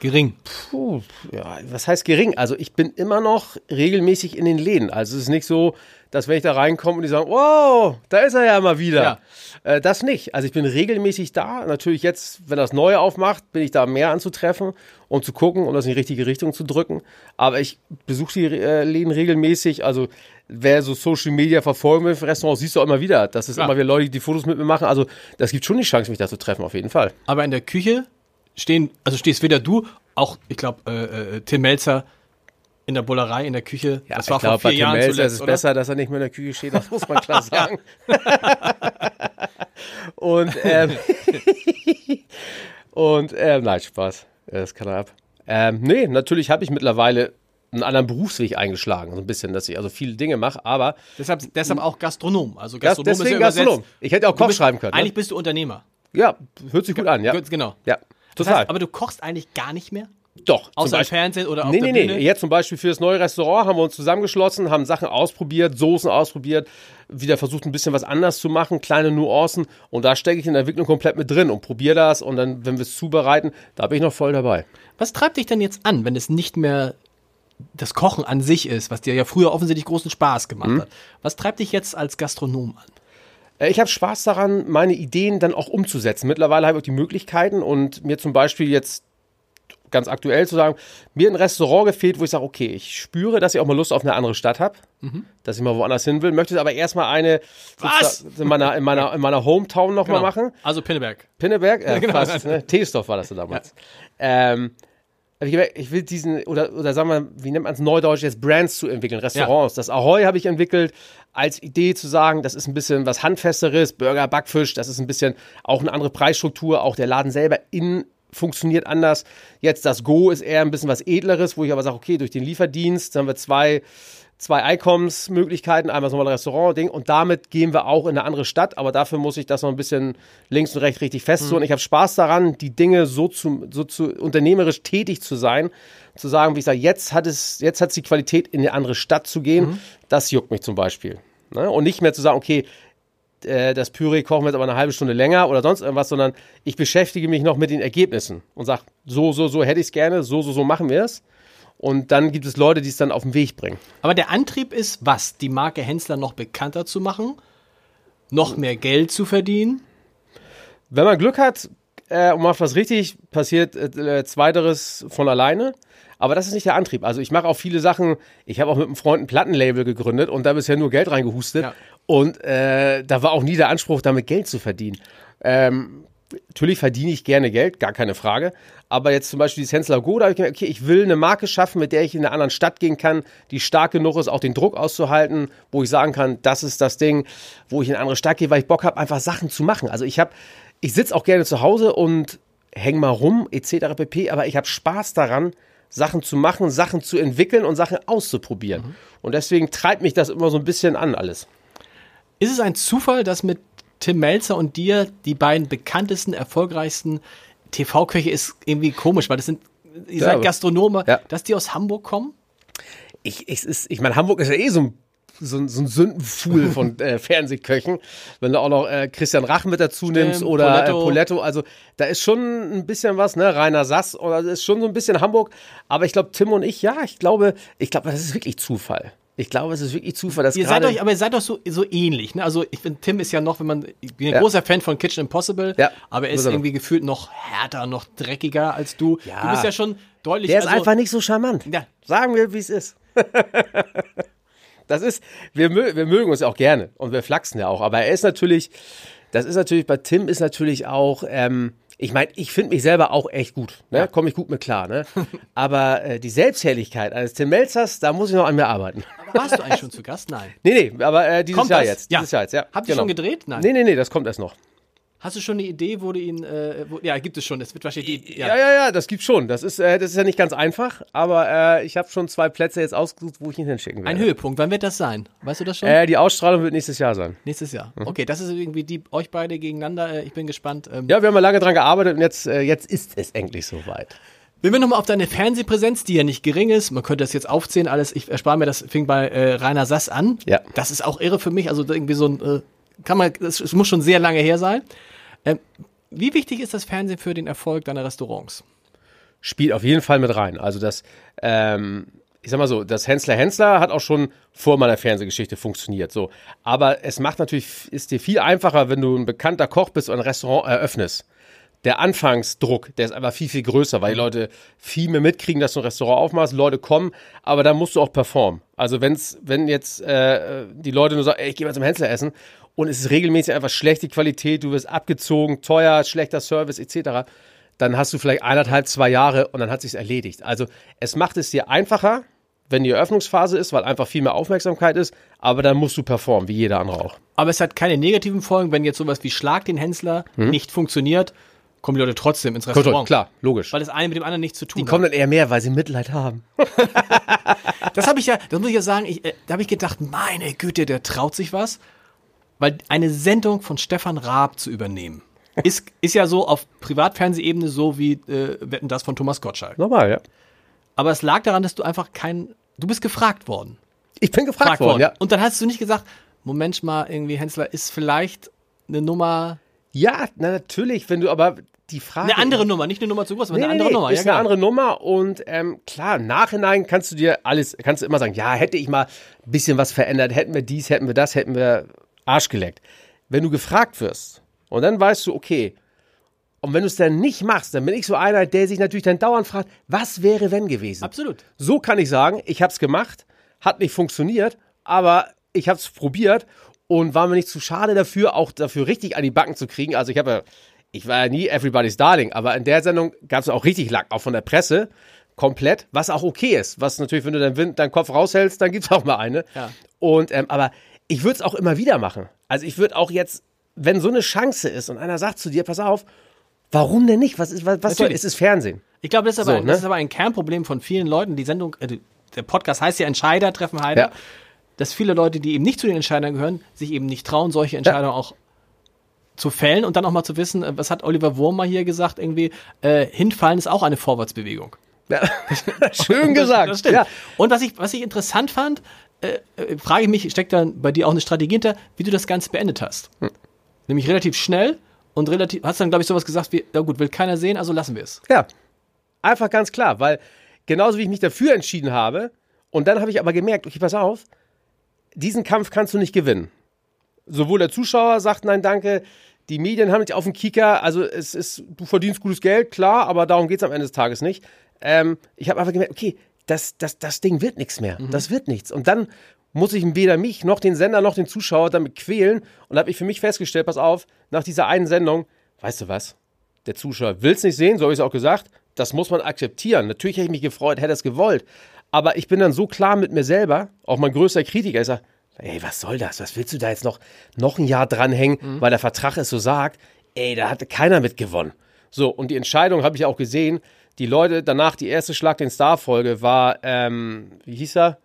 Gering. Puh, ja, was heißt gering? Also ich bin immer noch regelmäßig in den Läden. Also es ist nicht so, dass wenn ich da reinkomme und die sagen, wow, da ist er ja mal wieder. Ja. Äh, das nicht. Also ich bin regelmäßig da. Natürlich jetzt, wenn das Neue aufmacht, bin ich da mehr anzutreffen und zu gucken, um das in die richtige Richtung zu drücken. Aber ich besuche die äh, Läden regelmäßig. Also wer so Social Media verfolgen will, Restaurants, siehst du auch immer wieder. Das ist Ja. immer wieder Leute, die die Fotos mit mir machen. Also das gibt schon die Chance, mich da zu treffen, auf jeden Fall. Aber in der Küche stehen, also stehst weder du, auch, ich glaube, äh, äh, Tim Melzer in der Bullerei, in der Küche. das war ich glaub, vor vier bei Tim Jahren Melzer zuletzt, ist es oder? besser, dass er nicht mehr in der Küche steht, das muss man klar [LAUGHS] sagen. [LAUGHS] und ähm, [LAUGHS] und ähm, nein, Spaß. Ja, Das kann er ab. Ähm, nee, natürlich habe ich mittlerweile einen anderen Berufsweg eingeschlagen, so ein bisschen, dass ich also viele Dinge mache, aber Deshalb, deshalb auch Gastronom. Also Gas- Gastronom ist deswegen ja übersetzt. Gastronom. Ich hätte auch Koch bist- schreiben können. Eigentlich Ne? bist du Unternehmer. Ja, hört sich gut an, ja. Genau. Ja, Das total. heißt, aber du kochst eigentlich gar nicht mehr? Doch, Außer im. Fernsehen oder auf Nee, der nee, Bühne? nee. Jetzt zum Beispiel für das neue Restaurant haben wir uns zusammengeschlossen, haben Sachen ausprobiert, Soßen ausprobiert, wieder versucht ein bisschen was anders zu machen, kleine Nuancen und da stecke ich in der Entwicklung komplett mit drin und probiere das und dann, wenn wir es zubereiten, da bin ich noch voll dabei. Was treibt dich denn jetzt an, wenn es nicht mehr das Kochen an sich ist, was dir ja früher offensichtlich großen Spaß gemacht Mhm. hat? Was treibt dich jetzt als Gastronom an? Äh, Ich habe Spaß daran, meine Ideen dann auch umzusetzen. Mittlerweile habe ich auch die Möglichkeiten und mir zum Beispiel jetzt ganz aktuell zu sagen, mir ein Restaurant gefehlt, wo ich sage, okay, ich spüre, dass ich auch mal Lust auf eine andere Stadt habe, dass ich mal woanders hin will, möchte aber erstmal eine Was? in meiner, in meiner, in meiner Hometown nochmal machen. Also Pinneberg. Pinneberg, äh, [LAUGHS] Genau. fast, ne? Teesdorf war das damals. Ähm, aber ich, ich will diesen, oder, oder sagen wir, wie nennt man es neudeutsch, jetzt Brands zu entwickeln, Restaurants. Das Ahoy habe ich entwickelt als Idee zu sagen, das ist ein bisschen was Handfesteres, Burger, Backfisch, das ist ein bisschen auch eine andere Preisstruktur, auch der Laden selber in funktioniert anders. Jetzt das Go ist eher ein bisschen was edleres, wo ich aber sage, okay, durch den Lieferdienst haben wir zwei zwei Einkommensmöglichkeiten, einmal so ein Restaurant-Ding und damit gehen wir auch in eine andere Stadt, aber dafür muss ich das noch ein bisschen links und rechts richtig festzurren. Ich habe Spaß daran, die Dinge so zu, so zu unternehmerisch tätig zu sein, zu sagen, wie ich sage, jetzt hat es, jetzt hat es die Qualität, in eine andere Stadt zu gehen. Das juckt mich zum Beispiel. Ne? Und nicht mehr zu sagen, okay, äh, das Püree kochen wir jetzt aber eine halbe Stunde länger oder sonst irgendwas, sondern ich beschäftige mich noch mit den Ergebnissen und sage, so, so, so hätte ich es gerne, so, so, so machen wir es. Und dann gibt es Leute, die es dann auf den Weg bringen. Aber der Antrieb ist was? Die Marke Hensler noch bekannter zu machen? Noch mehr Geld zu verdienen? Wenn man Glück hat äh, und macht was richtig, passiert äh, Zweiteres von alleine. Aber das ist nicht der Antrieb. Also ich mache auch viele Sachen. Ich habe auch mit einem Freund ein Plattenlabel gegründet und da bisher nur Geld reingehustet. Ja. Und äh, da war auch nie der Anspruch, damit Geld zu verdienen. Ähm, natürlich verdiene ich gerne Geld, gar keine Frage. Aber jetzt zum Beispiel die Hensler Go, da habe ich gemerkt, okay, ich will eine Marke schaffen, mit der ich in einer anderen Stadt gehen kann, die stark genug ist, auch den Druck auszuhalten, wo ich sagen kann, das ist das Ding, wo ich in eine andere Stadt gehe, weil ich Bock habe, einfach Sachen zu machen. Also ich habe, ich sitze auch gerne zu Hause und häng mal rum, etc. pp. Aber ich habe Spaß daran, Sachen zu machen, Sachen zu entwickeln und Sachen auszuprobieren. Und deswegen treibt mich das immer so ein bisschen an alles. Ist es ein Zufall, dass mit Tim Melzer und dir die beiden bekanntesten, erfolgreichsten TV-Köche ist irgendwie komisch, weil das sind, ihr Ja, seid Gastronome, Ja. dass die aus Hamburg kommen? ich, ich, ist, ich meine, Hamburg ist ja eh so ein, so so ein Sündenfuhl [LAUGHS] von äh, Fernsehköchen. Wenn du auch noch äh, Christian Rach mit dazu nimmst Stimmt, oder Poletto. Poletto. Äh, Poletto, also da ist schon ein bisschen was, ne? Rainer Sass, oder das ist schon so ein bisschen Hamburg. Aber ich glaube, Tim und ich, ja, ich glaube, ich glaube, das ist wirklich Zufall. Ich glaube, es ist wirklich Zufall, dass Ihr seid euch, aber ihr seid doch so, so ähnlich, ne? Also ich finde, Tim ist ja noch, wenn man, ich bin ein Ja. großer Fan von Kitchen Impossible, Ja, aber er ist irgendwie gefühlt noch härter, noch dreckiger als du. Ja. Du bist ja schon deutlich. Der ist also, einfach nicht so charmant. Ja. Sagen wir, wie es ist. [LAUGHS] das ist, wir, wir mögen uns ja auch gerne und wir flachsen ja auch, aber er ist natürlich, das ist natürlich, bei Tim ist natürlich auch, ähm, ich meine, ich finde mich selber auch echt gut, ne? komme ich gut mit klar, ne? [LAUGHS] aber äh, die Selbstherrlichkeit eines Tim Melzers, da muss ich noch an mir arbeiten. Warst du [LAUGHS] eigentlich schon zu Gast? Nein. Nee, nee, aber äh, dieses Kommt Jahr das? jetzt. Ja. Dieses Jahr jetzt, ja. Habt ihr schon gedreht? Nein. Nee, nee, nee, das kommt erst noch. Hast du schon eine Idee, wo du ihn, äh, wo, ja, gibt es schon, das wird wahrscheinlich die, Ja, ja, ja, das gibt's schon. Das ist, äh, das ist ja nicht ganz einfach, aber äh, ich habe schon zwei Plätze jetzt ausgesucht, wo ich ihn hinschicken werde. Ein Höhepunkt, wann wird das sein? Weißt du das schon? Äh, die Ausstrahlung wird nächstes Jahr sein. Nächstes Jahr. Okay, das ist irgendwie die, euch beide gegeneinander, äh, ich bin gespannt. Ähm, Ja, wir haben ja lange dran gearbeitet und jetzt, äh, jetzt ist es endlich soweit. Wenn wir nochmal auf deine Fernsehpräsenz, die ja nicht gering ist, man könnte das jetzt aufzählen, alles, ich erspare mir das, fing bei äh, Rainer Sass an. Ja. Das ist auch irre für mich, also irgendwie so ein, äh, kann man, es muss schon sehr lange her sein. Ähm, wie wichtig ist das Fernsehen für den Erfolg deiner Restaurants? Spielt auf jeden Fall mit rein. Also das, ähm, ich sag mal so, das Hensler Hensler hat auch schon vor meiner Fernsehgeschichte funktioniert. So, aber es macht natürlich, ist dir viel einfacher, wenn du ein bekannter Koch bist und ein Restaurant eröffnest. Der Anfangsdruck, der ist einfach viel, viel größer, weil die Leute viel mehr mitkriegen, dass du ein Restaurant aufmachst, Leute kommen, aber da musst du auch performen. Also wenn's, wenn jetzt äh, die Leute nur sagen, ey, ich gehe mal zum Hensler essen und es ist regelmäßig einfach schlechte Qualität, du wirst abgezogen, teuer, schlechter Service etc., dann hast du vielleicht eineinhalb, zwei Jahre und dann hat sich's erledigt. Also es macht es dir einfacher, wenn die Eröffnungsphase ist, weil einfach viel mehr Aufmerksamkeit ist, aber dann musst du performen, wie jeder andere auch. Aber es hat keine negativen Folgen, wenn jetzt sowas wie Schlag den Hensler nicht funktioniert, kommen die Leute trotzdem ins Restaurant. Klar, logisch. Weil das eine mit dem anderen nichts zu tun Die hat. kommen dann eher mehr, weil sie Mitleid haben. [LAUGHS] Das habe ich ja, das muss ich ja sagen, ich, äh, da habe ich gedacht, meine Güte, der traut sich was. Weil eine Sendung von Stefan Raab zu übernehmen, ist, ist ja so auf Privatfernsehebene so wie äh, Wetten das von Thomas Gottschalk. Normal, ja. Aber es lag daran, dass du einfach kein, du bist gefragt worden. Ich bin gefragt worden, ja. Und dann hast du nicht gesagt, Moment mal, irgendwie Hensler ist vielleicht eine Nummer, Ja, na, natürlich, wenn du aber die Frage. eine andere Nummer, nicht eine Nummer zu groß, aber Nee, eine andere nee, Nummer. Ist ja, eine genau. andere Nummer und ähm, klar, im Nachhinein kannst du dir alles, kannst du immer sagen, ja, hätte ich mal ein bisschen was verändert, hätten wir dies, hätten wir das, hätten wir Arsch geleckt. Wenn du gefragt wirst und dann weißt du, okay, und wenn du es dann nicht machst, dann bin ich so einer, der sich natürlich dann dauernd fragt, was wäre wenn gewesen? Absolut. So kann ich sagen, ich habe es gemacht, hat nicht funktioniert, aber ich habe es probiert und war mir nicht zu schade dafür, auch dafür richtig an die Backen zu kriegen. Also ich habe ich war ja nie Everybody's Darling, aber in der Sendung gab es auch richtig Lack, auch von der Presse, komplett, was auch okay ist. Was natürlich, wenn du deinen, Wind, deinen Kopf raushältst, dann gibt's auch mal eine. Ja. Und ähm, aber ich würde es auch immer wieder machen. Also ich würde auch jetzt, wenn so eine Chance ist und einer sagt zu dir, pass auf, warum denn nicht? Was ist, was, was soll, es ist Fernsehen. Ich glaube, das ist, aber, So, ein, ne? das ist aber ein Kernproblem von vielen Leuten. Die Sendung, äh, der Podcast heißt ja Entscheider treffen Heider. Ja. Dass viele Leute, die eben nicht zu den Entscheidern gehören, sich eben nicht trauen, solche Entscheidungen auch zu fällen und dann auch mal zu wissen, äh, was hat Oliver Wurm mal hier gesagt, irgendwie, äh, hinfallen ist auch eine Vorwärtsbewegung. Ja. [LAUGHS] Schön gesagt. Das stimmt. Ja. Und was ich, was ich interessant fand, äh, äh, frage ich mich, steckt dann bei dir auch eine Strategie hinter, wie du das Ganze beendet hast. Hm. Nämlich relativ schnell und relativ, hast dann, glaube ich, sowas gesagt wie, na gut, will keiner sehen, also lassen wir es. Ja, einfach ganz klar, weil genauso wie ich mich dafür entschieden habe, und dann habe ich aber gemerkt, okay, pass auf, diesen Kampf kannst du nicht gewinnen. Sowohl der Zuschauer sagt nein, danke, die Medien haben dich auf dem Kicker, also es ist, du verdienst gutes Geld, klar, aber darum geht's am Ende des Tages nicht. Ähm, ich habe einfach gemerkt, okay, das, das, das Ding wird nichts mehr. Das wird nichts. Und dann muss ich weder mich noch den Sender noch den Zuschauer damit quälen. Und habe ich für mich festgestellt, pass auf, nach dieser einen Sendung, weißt du was? Der Zuschauer will es nicht sehen, so habe ich es auch gesagt. Das muss man akzeptieren. Natürlich hätte ich mich gefreut, hätte es gewollt. Aber ich bin dann so klar mit mir selber, auch mein größter Kritiker, ich sage, ey, was soll das? Was willst du da jetzt noch, noch ein Jahr dranhängen, weil der Vertrag es so sagt? Ey, da hatte keiner mit gewonnen. So, und die Entscheidung habe ich auch gesehen. Die Leute, danach die erste Schlag den Star-Folge war, ähm, wie hieß er?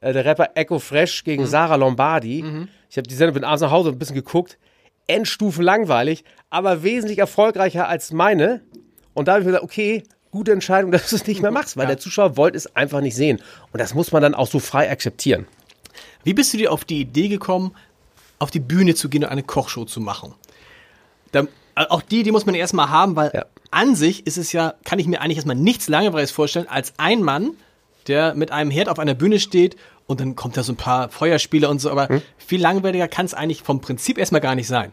Äh, der Rapper Echo Fresh gegen Sarah Lombardi. Ich habe die Sendung bin abends nach Hause ein bisschen geguckt. Endstufen langweilig, aber wesentlich erfolgreicher als meine. Und da habe ich mir gesagt, okay, gute Entscheidung, [LAUGHS] dass du es nicht mehr machst, weil der Zuschauer wollte es einfach nicht sehen. Und das muss man dann auch so frei akzeptieren. Wie bist du dir auf die Idee gekommen, auf die Bühne zu gehen und eine Kochshow zu machen? Da, äh, auch die, die muss man erstmal haben, weil Ja. An sich ist es ja, kann ich mir eigentlich erstmal nichts Langweiliges vorstellen, als ein Mann, der mit einem Herd auf einer Bühne steht und dann kommt da so ein paar Feuerspiele und so, aber Hm? viel langweiliger kann es eigentlich vom Prinzip erstmal gar nicht sein.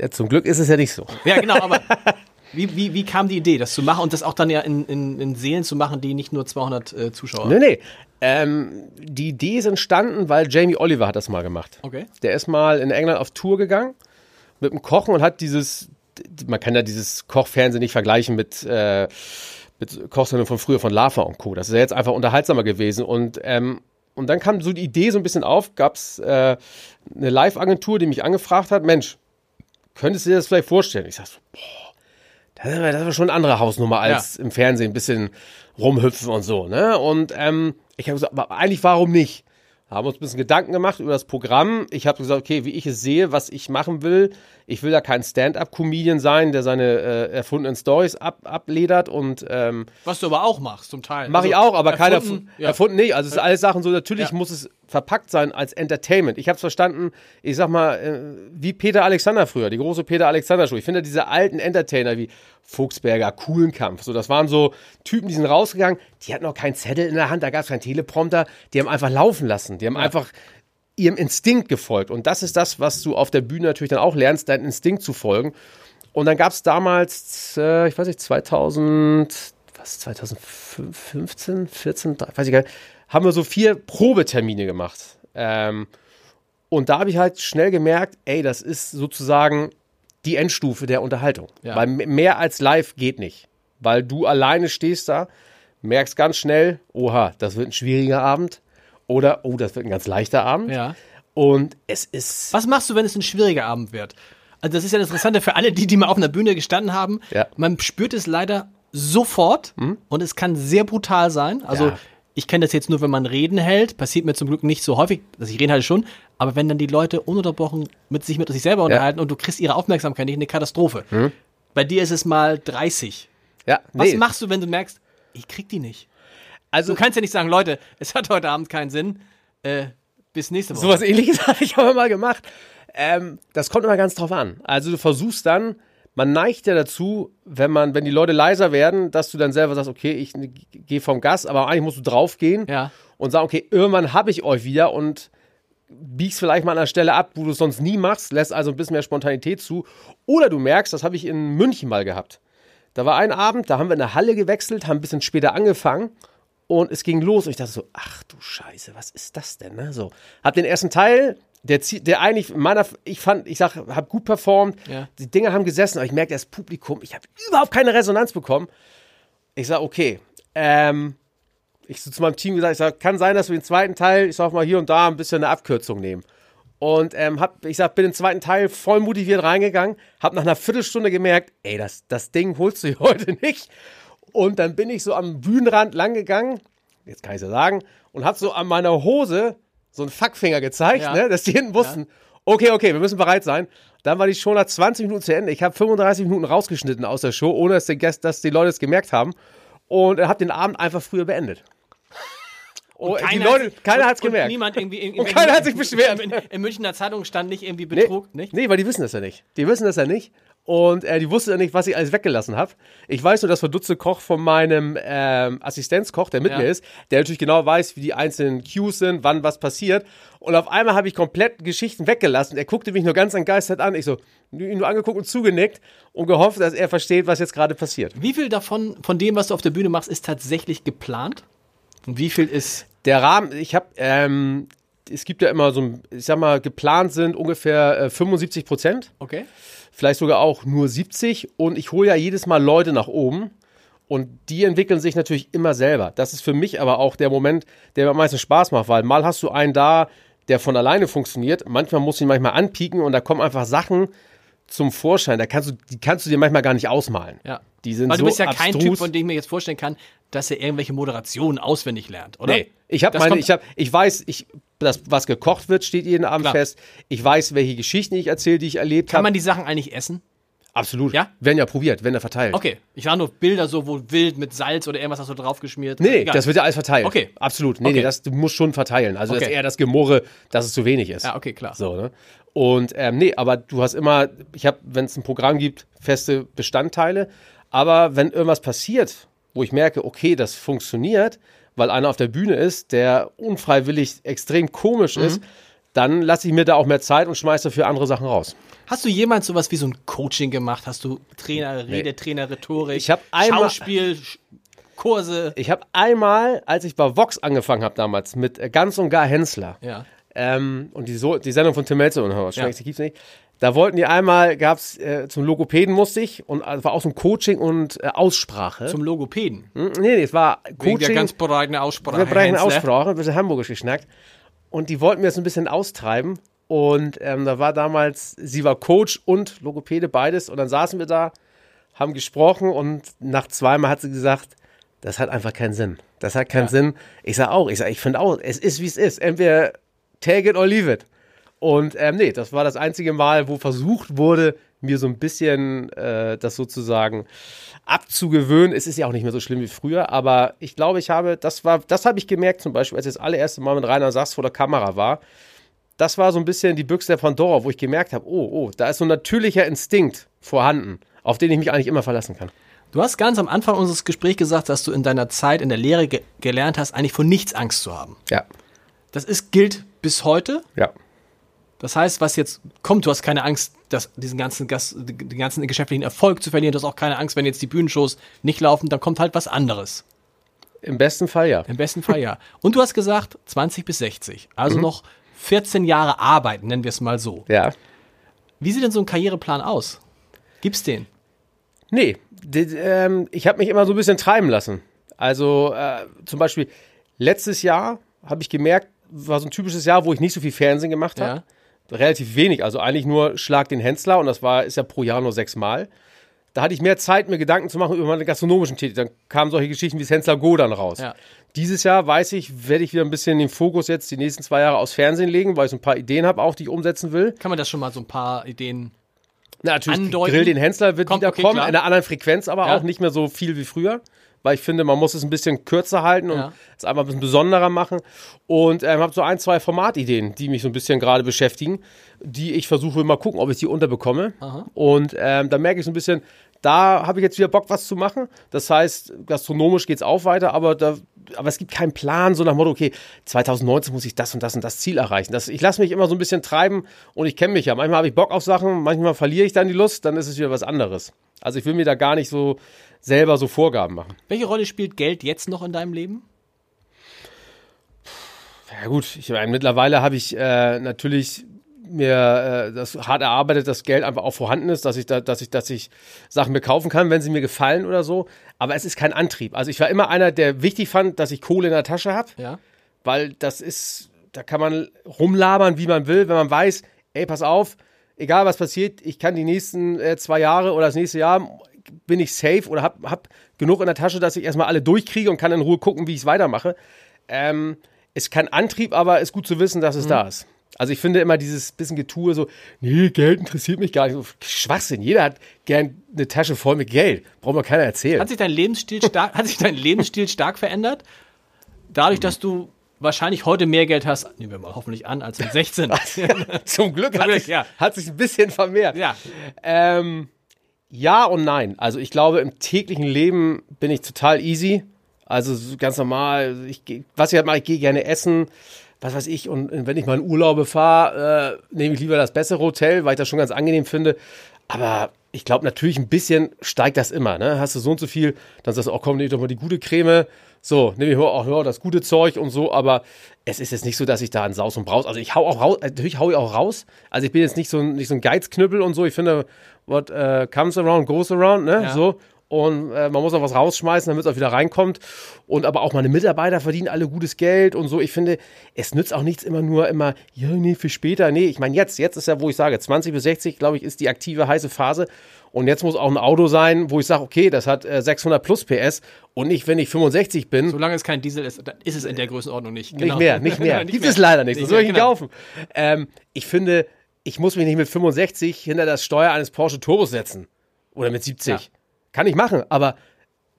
Ja, zum Glück ist es ja nicht so. Ja, genau, aber [LAUGHS] wie, wie, wie kam die Idee, das zu machen und das auch dann ja in, in, in Seelen zu machen, die nicht nur 200 äh, Zuschauer Nee, nee. Ähm, die Idee ist entstanden, weil Jamie Oliver hat das mal gemacht. Okay. Der ist mal in England auf Tour gegangen mit dem Kochen und hat dieses, man kann ja dieses Kochfernsehen nicht vergleichen mit, äh, mit Kochsendungen von früher von Lava und Co. Das ist ja jetzt einfach unterhaltsamer gewesen und ähm, und dann kam so die Idee so ein bisschen auf, gab es äh, eine Live-Agentur, die mich angefragt hat, Mensch, könntest du dir das vielleicht vorstellen? Ich sag so, boah, das ist aber, schon eine andere Hausnummer als im Fernsehen, ein bisschen rumhüpfen und so, ne? Und ähm, ich habe gesagt, aber eigentlich warum nicht? Haben uns ein bisschen Gedanken gemacht über das Programm. Ich habe gesagt, okay, wie ich es sehe, was ich machen will. Ich will da kein Stand-up-Comedian sein, der seine äh, erfundenen Stories ab, abledert und ähm, Was du aber auch machst, zum Teil. Mache ich Also, auch, aber keiner erfunden, erfunden, ja. erfunden nicht. Also es sind alles Sachen so, natürlich Ja. muss es verpackt sein als Entertainment. Ich habe es verstanden, ich sag mal, äh, wie Peter Alexander früher, die große Peter Alexander Show. Ich finde diese alten Entertainer wie Fuchsberger, Kuhlenkampf, so das waren so Typen, die sind rausgegangen, die hatten noch keinen Zettel in der Hand, da gab es keinen Teleprompter, die haben einfach laufen lassen, die haben einfach ihrem Instinkt gefolgt. Und das ist das, was du auf der Bühne natürlich dann auch lernst, deinen Instinkt zu folgen. Und dann gab es damals, äh, ich weiß nicht, 2000, was, 2015, 14, drei- weiß ich gar nicht, haben wir so vier Probetermine gemacht. Ähm, und da habe ich halt schnell gemerkt, ey, das ist sozusagen die Endstufe der Unterhaltung. Ja. Weil mehr als live geht nicht. Weil du alleine stehst da, merkst ganz schnell, oha, das wird ein schwieriger Abend. Oder, oh, das wird ein ganz leichter Abend. Ja. Und es ist. Was machst du, wenn es ein schwieriger Abend wird? Also das ist ja das Interessante für alle, die, die mal auf einer Bühne gestanden haben. Ja. Man spürt es leider sofort und es kann sehr brutal sein. Also Ja. Ich kenne das jetzt nur, wenn man Reden hält. Passiert mir zum Glück nicht so häufig, dass ich reden halte schon. Aber wenn dann die Leute ununterbrochen mit sich mit sich selber unterhalten und du kriegst ihre Aufmerksamkeit nicht, eine Katastrophe. Bei dir ist es mal 30. Ja, Was nee. machst du, wenn du merkst, ich krieg die nicht? Also, Du kannst ja nicht sagen, Leute, [LAUGHS] es hat heute Abend keinen Sinn. Äh, bis nächste Woche. Sowas ähnliches [LAUGHS] habe ich aber mal gemacht. Ähm, das kommt immer ganz drauf an. Also du versuchst dann, man neigt ja dazu, wenn man, wenn die Leute leiser werden, dass du dann selber sagst, okay, ich gehe vom Gas, aber eigentlich musst du draufgehen Ja. und sagen, okay, irgendwann habe ich euch wieder und biegst vielleicht mal an einer Stelle ab, wo du es sonst nie machst, lässt also ein bisschen mehr Spontanität zu. Oder du merkst, das habe ich in München mal gehabt. Da war ein Abend, da haben wir in eine Halle gewechselt, haben ein bisschen später angefangen und es ging los und ich dachte so, ach du Scheiße, was ist das denn? Ne? So, hab den ersten Teil, der, der eigentlich meiner, ich fand, ich sag, hab gut performt, Ja. die Dinge haben gesessen, aber ich merkte das Publikum, ich habe überhaupt keine Resonanz bekommen. Ich sag, okay, ähm, ich so zu meinem Team gesagt, ich sag, kann sein, dass wir den zweiten Teil, ich sag mal hier und da ein bisschen eine Abkürzung nehmen. Und ähm, hab, ich sag, bin den zweiten Teil voll motiviert reingegangen, hab nach einer Viertelstunde gemerkt, ey, das, das Ding holst du hier [LAUGHS] heute nicht. Und dann bin ich so am Bühnenrand langgegangen, jetzt kann ich ja sagen, und hab so an meiner Hose so einen Fackfinger gezeigt, Ja. ne, dass die hinten wussten, okay, okay, wir müssen bereit sein. Dann war die Show nach 20 Minuten zu Ende. Ich habe 35 Minuten rausgeschnitten aus der Show, ohne dass die, Gäste, dass die Leute es gemerkt haben. Und habe den Abend einfach früher beendet. Oh, die Leute, keiner hat es und gemerkt. Niemand irgendwie, in, Und keiner hat sich beschwert. In, in Münchner Zeitung stand nicht irgendwie Nee, Betrug, nicht? nee, weil die wissen das ja nicht. Die wissen das ja nicht. Und äh, die wussten ja nicht, was ich alles weggelassen habe. Ich weiß nur, dass Verdutze Koch von meinem ähm, Assistenzkoch, der mit Ja. mir ist, der natürlich genau weiß, wie die einzelnen Cues sind, wann was passiert. Und auf einmal habe ich komplett Geschichten weggelassen. Er guckte mich nur ganz entgeistert an. Ich so, ihn nur angeguckt und zugenickt und gehofft, dass er versteht, was jetzt gerade passiert. Wie viel davon, von dem, was du auf der Bühne machst, ist tatsächlich geplant? Und wie viel ist. Der Rahmen, ich habe, ähm, es gibt ja immer so, ein- ich sag mal, geplant sind ungefähr äh, 75 Prozent. Okay. Vielleicht sogar auch nur 70 und ich hole ja jedes Mal Leute nach oben. Und die entwickeln sich natürlich immer selber. Das ist für mich aber auch der Moment, der mir am meisten Spaß macht, weil mal hast du einen da, der von alleine funktioniert, manchmal musst du ihn manchmal anpieken und da kommen einfach Sachen zum Vorschein, da kannst du, die kannst du dir manchmal gar nicht ausmalen. Ja. Die sind Weil du so bist ja kein abstrus. Typ, von dem ich mir jetzt vorstellen kann, dass er irgendwelche Moderationen auswendig lernt, oder? Nee, ich habe meine, ich habe, ich weiß, ich, das, was gekocht wird, steht jeden Abend Klar. fest. Ich weiß, welche Geschichten ich erzähle, die ich erlebt Kann habe. man die Sachen eigentlich essen? Absolut. Ja? Werden ja probiert, werden ja verteilt. Okay. Ich sah nur Bilder so, wo wild mit Salz oder irgendwas hast du draufgeschmiert. Nee, Egal. das wird ja alles verteilt. Okay. Absolut. Nee, Okay. nee, das du musst schon verteilen. Also das Okay. ist eher das Gemurre, dass es zu wenig ist. Ja, okay, klar. So, ne? Und ähm, nee, aber du hast immer, ich habe, wenn es ein Programm gibt, feste Bestandteile. Aber wenn irgendwas passiert, wo ich merke, okay, das funktioniert, weil einer auf der Bühne ist, der unfreiwillig extrem komisch Mhm. ist, dann lasse ich mir da auch mehr Zeit und schmeiße dafür andere Sachen raus. Hast du jemals sowas wie so ein Coaching gemacht? Hast du Trainer, Redetrainer, Rhetorik, Ich hab einmal- Schauspiel, Sch- Kurse? Ich habe einmal, als ich bei Vox angefangen habe damals, mit äh, Ganz und Gar Hensler, Ja. Ähm, und die, so die Sendung von Tim Melzer und Horst Ja. Gibt's nicht. Da wollten die einmal, gab's äh, zum Logopäden musste ich und äh, war auch so ein Coaching und äh, Aussprache. Zum Logopäden. Hm, nee, nee, es war Wegen der Coaching. ganz breiten Aussprache. wir Hensler. Aussprache, ein bisschen hamburgisch geschnackt. Und die wollten mir das ein bisschen austreiben. Und ähm, da war damals, sie war Coach und Logopäde, beides. Und dann saßen wir da, haben gesprochen und nach zweimal hat sie gesagt, das hat einfach keinen Sinn. Das hat keinen Sinn. Ich sage auch, ich sage, ich finde auch, es ist wie es ist. Entweder take it or leave it. Und ähm, nee, das war das einzige Mal, wo versucht wurde, mir so ein bisschen äh, das sozusagen abzugewöhnen. Es ist ja auch nicht mehr so schlimm wie früher, aber ich glaube, ich habe, das war, das habe ich gemerkt, zum Beispiel, als ich das allererste Mal mit Rainer Sachs vor der Kamera war. Das war so ein bisschen die Büchse der Pandora, wo ich gemerkt habe, oh, oh, da ist so ein natürlicher Instinkt vorhanden, auf den ich mich eigentlich immer verlassen kann. Du hast ganz am Anfang unseres Gesprächs gesagt, dass du in deiner Zeit in der Lehre ge gelernt hast, eigentlich vor nichts Angst zu haben. Ja, Das ist, gilt bis heute. ja. Das heißt, was jetzt kommt, du hast keine Angst, dass diesen ganzen, Gas, den ganzen geschäftlichen Erfolg zu verlieren. Du hast auch keine Angst, wenn jetzt die Bühnenshows nicht laufen, dann kommt halt was anderes. Im besten Fall ja. Im besten Fall ja. Und du hast gesagt, 20 bis 60. Also noch 14 Jahre arbeiten, nennen wir es mal so. Ja. Wie sieht denn so ein Karriereplan aus? Gibt's den? Nee, ähm, ich habe mich immer so ein bisschen treiben lassen. Also äh, zum Beispiel letztes Jahr habe ich gemerkt, war so ein typisches Jahr, wo ich nicht so viel Fernsehen gemacht habe. Ja. Relativ wenig, also eigentlich nur Schlag den Hensler und das war ist ja pro Jahr nur sechsmal. Da hatte ich mehr Zeit, mir Gedanken zu machen über meine gastronomischen Tätigkeiten. Dann kamen solche Geschichten wie das Hensler Go dann raus. Ja. Dieses Jahr weiß ich, werde ich wieder ein bisschen den Fokus jetzt die nächsten zwei Jahre aufs Fernsehen legen, weil ich so ein paar Ideen habe, auch die ich umsetzen will. Kann man das schon mal so ein paar Ideen. Na, natürlich, andeuten. Grill den Hensler wird Kommt, wieder okay, kommen, klar. in einer anderen Frequenz, aber Ja. auch nicht mehr so viel wie früher. Weil ich finde, man muss es ein bisschen kürzer halten und Ja. es einfach ein bisschen besonderer machen. Und ähm, habe so ein, zwei Formatideen, die mich so ein bisschen gerade beschäftigen, die ich versuche mal gucken, ob ich die unterbekomme. Und ähm, da merke ich so ein bisschen, da habe ich jetzt wieder Bock, was zu machen. Das heißt, gastronomisch geht's auch weiter, aber da, aber es gibt keinen Plan, so nach Motto, okay, 2019 muss ich das und das und das Ziel erreichen. Das, ich lasse mich immer so ein bisschen treiben und ich kenne mich ja. Manchmal habe ich Bock auf Sachen, manchmal verliere ich dann die Lust, dann ist es wieder was anderes. Also ich will mir da gar nicht so selber so Vorgaben machen. Welche Rolle spielt Geld jetzt noch in deinem Leben? Ja gut, ich meine, mittlerweile habe ich äh, natürlich mir äh, das hart erarbeitet, dass Geld einfach auch vorhanden ist, dass ich da, dass ich, dass ich Sachen mir kaufen kann, wenn sie mir gefallen oder so. Aber es ist kein Antrieb. Also ich war immer einer, der wichtig fand, dass ich Kohle in der Tasche habe, Ja. weil das ist, da kann man rumlabern, wie man will, wenn man weiß, ey, pass auf, egal was passiert, ich kann die nächsten äh, zwei Jahre oder das nächste Jahr bin ich safe oder hab, hab genug in der Tasche, dass ich erstmal alle durchkriege und kann in Ruhe gucken, wie ich es weitermache. Ähm, ist kein Antrieb, aber ist gut zu wissen, dass es da ist. Also ich finde immer dieses bisschen Getue so, nee, Geld interessiert mich gar nicht. So, Schwachsinn, jeder hat gern eine Tasche voll mit Geld. Braucht mir keiner erzählen. Hat sich dein Lebensstil stark, hat sich dein Lebensstil stark verändert? Dadurch, dass du wahrscheinlich heute mehr Geld hast, nehmen wir mal hoffentlich an, als mit 16. [LAUGHS] Zum Glück hat sich, ja. hat sich ein bisschen vermehrt. ja. Ähm, ja und nein. Also ich glaube, im täglichen Leben bin ich total easy. Also so ganz normal. Ich, was ich halt mache, ich gehe gerne essen, was weiß ich. Und wenn ich mal in Urlaube fahre, äh, nehme ich lieber das bessere Hotel, weil ich das schon ganz angenehm finde. Aber ich glaube, natürlich ein bisschen steigt das immer. Ne? Hast du so und so viel, dann sagst du, oh komm, nehme ich doch mal die gute Creme. So, nehme ich auch ja, das gute Zeug und so. Aber es ist jetzt nicht so, dass ich da in Saus und Braus, also ich hau auch raus, natürlich hau ich auch raus. Also ich bin jetzt nicht so ein, nicht so ein Geizknüppel und so. Ich finde, what äh, comes around goes around, ne? Ja. So. Und äh, man muss auch was rausschmeißen, damit es auch wieder reinkommt. Und aber auch meine Mitarbeiter verdienen alle gutes Geld und so. Ich finde, es nützt auch nichts immer nur immer, ja, nee, für später. Nee, ich meine, jetzt, jetzt ist ja, wo ich sage, 20 bis 60, glaube ich, ist die aktive heiße Phase. Und jetzt muss auch ein Auto sein, wo ich sage, okay, das hat äh, 600 plus PS. Und nicht, wenn ich 65 bin, Solange es kein Diesel ist, dann ist es in der Größenordnung nicht. nicht mehr, nicht [LAUGHS] mehr. Nicht Gibt es leider nicht. Nicht soll ich ihn genau. kaufen. Ähm, ich finde, ich muss mich nicht mit 65 hinter das Steuer eines Porsche Turbos setzen. Oder mit 70. Ja. Kann ich machen, aber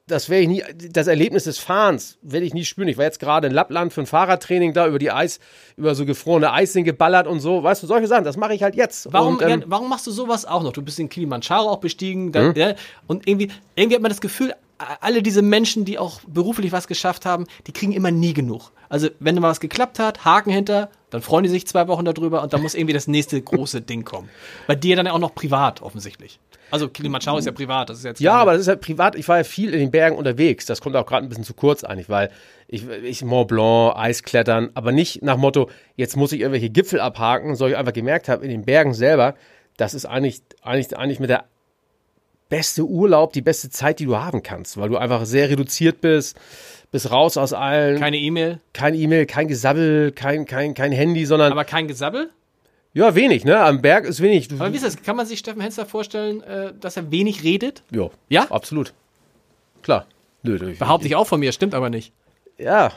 das werde ich nie, das Erlebnis des Fahrens werde ich nie spüren. Ich war jetzt gerade in Lappland für ein Fahrradtraining da über die Eis, über so gefrorene Eising geballert und so. Weißt du, solche Sachen, das mache ich halt jetzt. Warum, und, ähm, warum machst du sowas auch noch? Du bist den Kilimanjaro auch bestiegen. Da, ja, und irgendwie, irgendwie hat man das Gefühl, alle diese Menschen, die auch beruflich was geschafft haben, die kriegen immer nie genug. Also, wenn mal was geklappt hat, Haken hinter, dann freuen die sich zwei Wochen darüber und dann muss irgendwie das nächste große Ding kommen. Bei dir dann auch noch privat, offensichtlich. Also, Kilimanjaro ist ja privat, das ist jetzt. Ja, aber das ist ja privat. Ich war ja viel in den Bergen unterwegs. Das kommt auch gerade ein bisschen zu kurz eigentlich, weil ich, ich Mont Blanc, Eisklettern, aber nicht nach Motto, jetzt muss ich irgendwelche Gipfel abhaken, sondern ich einfach gemerkt habe, in den Bergen selber, das ist eigentlich, eigentlich, eigentlich mit der beste Urlaub, die beste Zeit, die du haben kannst, weil du einfach sehr reduziert bist, bist raus aus allen, Keine E-Mail, kein E-Mail, kein Gesabbel, kein, kein, kein Handy, sondern aber kein Gesabbel? Ja, wenig, ne? Am Berg ist wenig. Aber wie ist das? Kann man sich Steffen Hensler vorstellen, äh, dass er wenig redet? Ja, Ja? absolut. Klar. Nö, Behaupte ich auch von mir, stimmt aber nicht. Ja,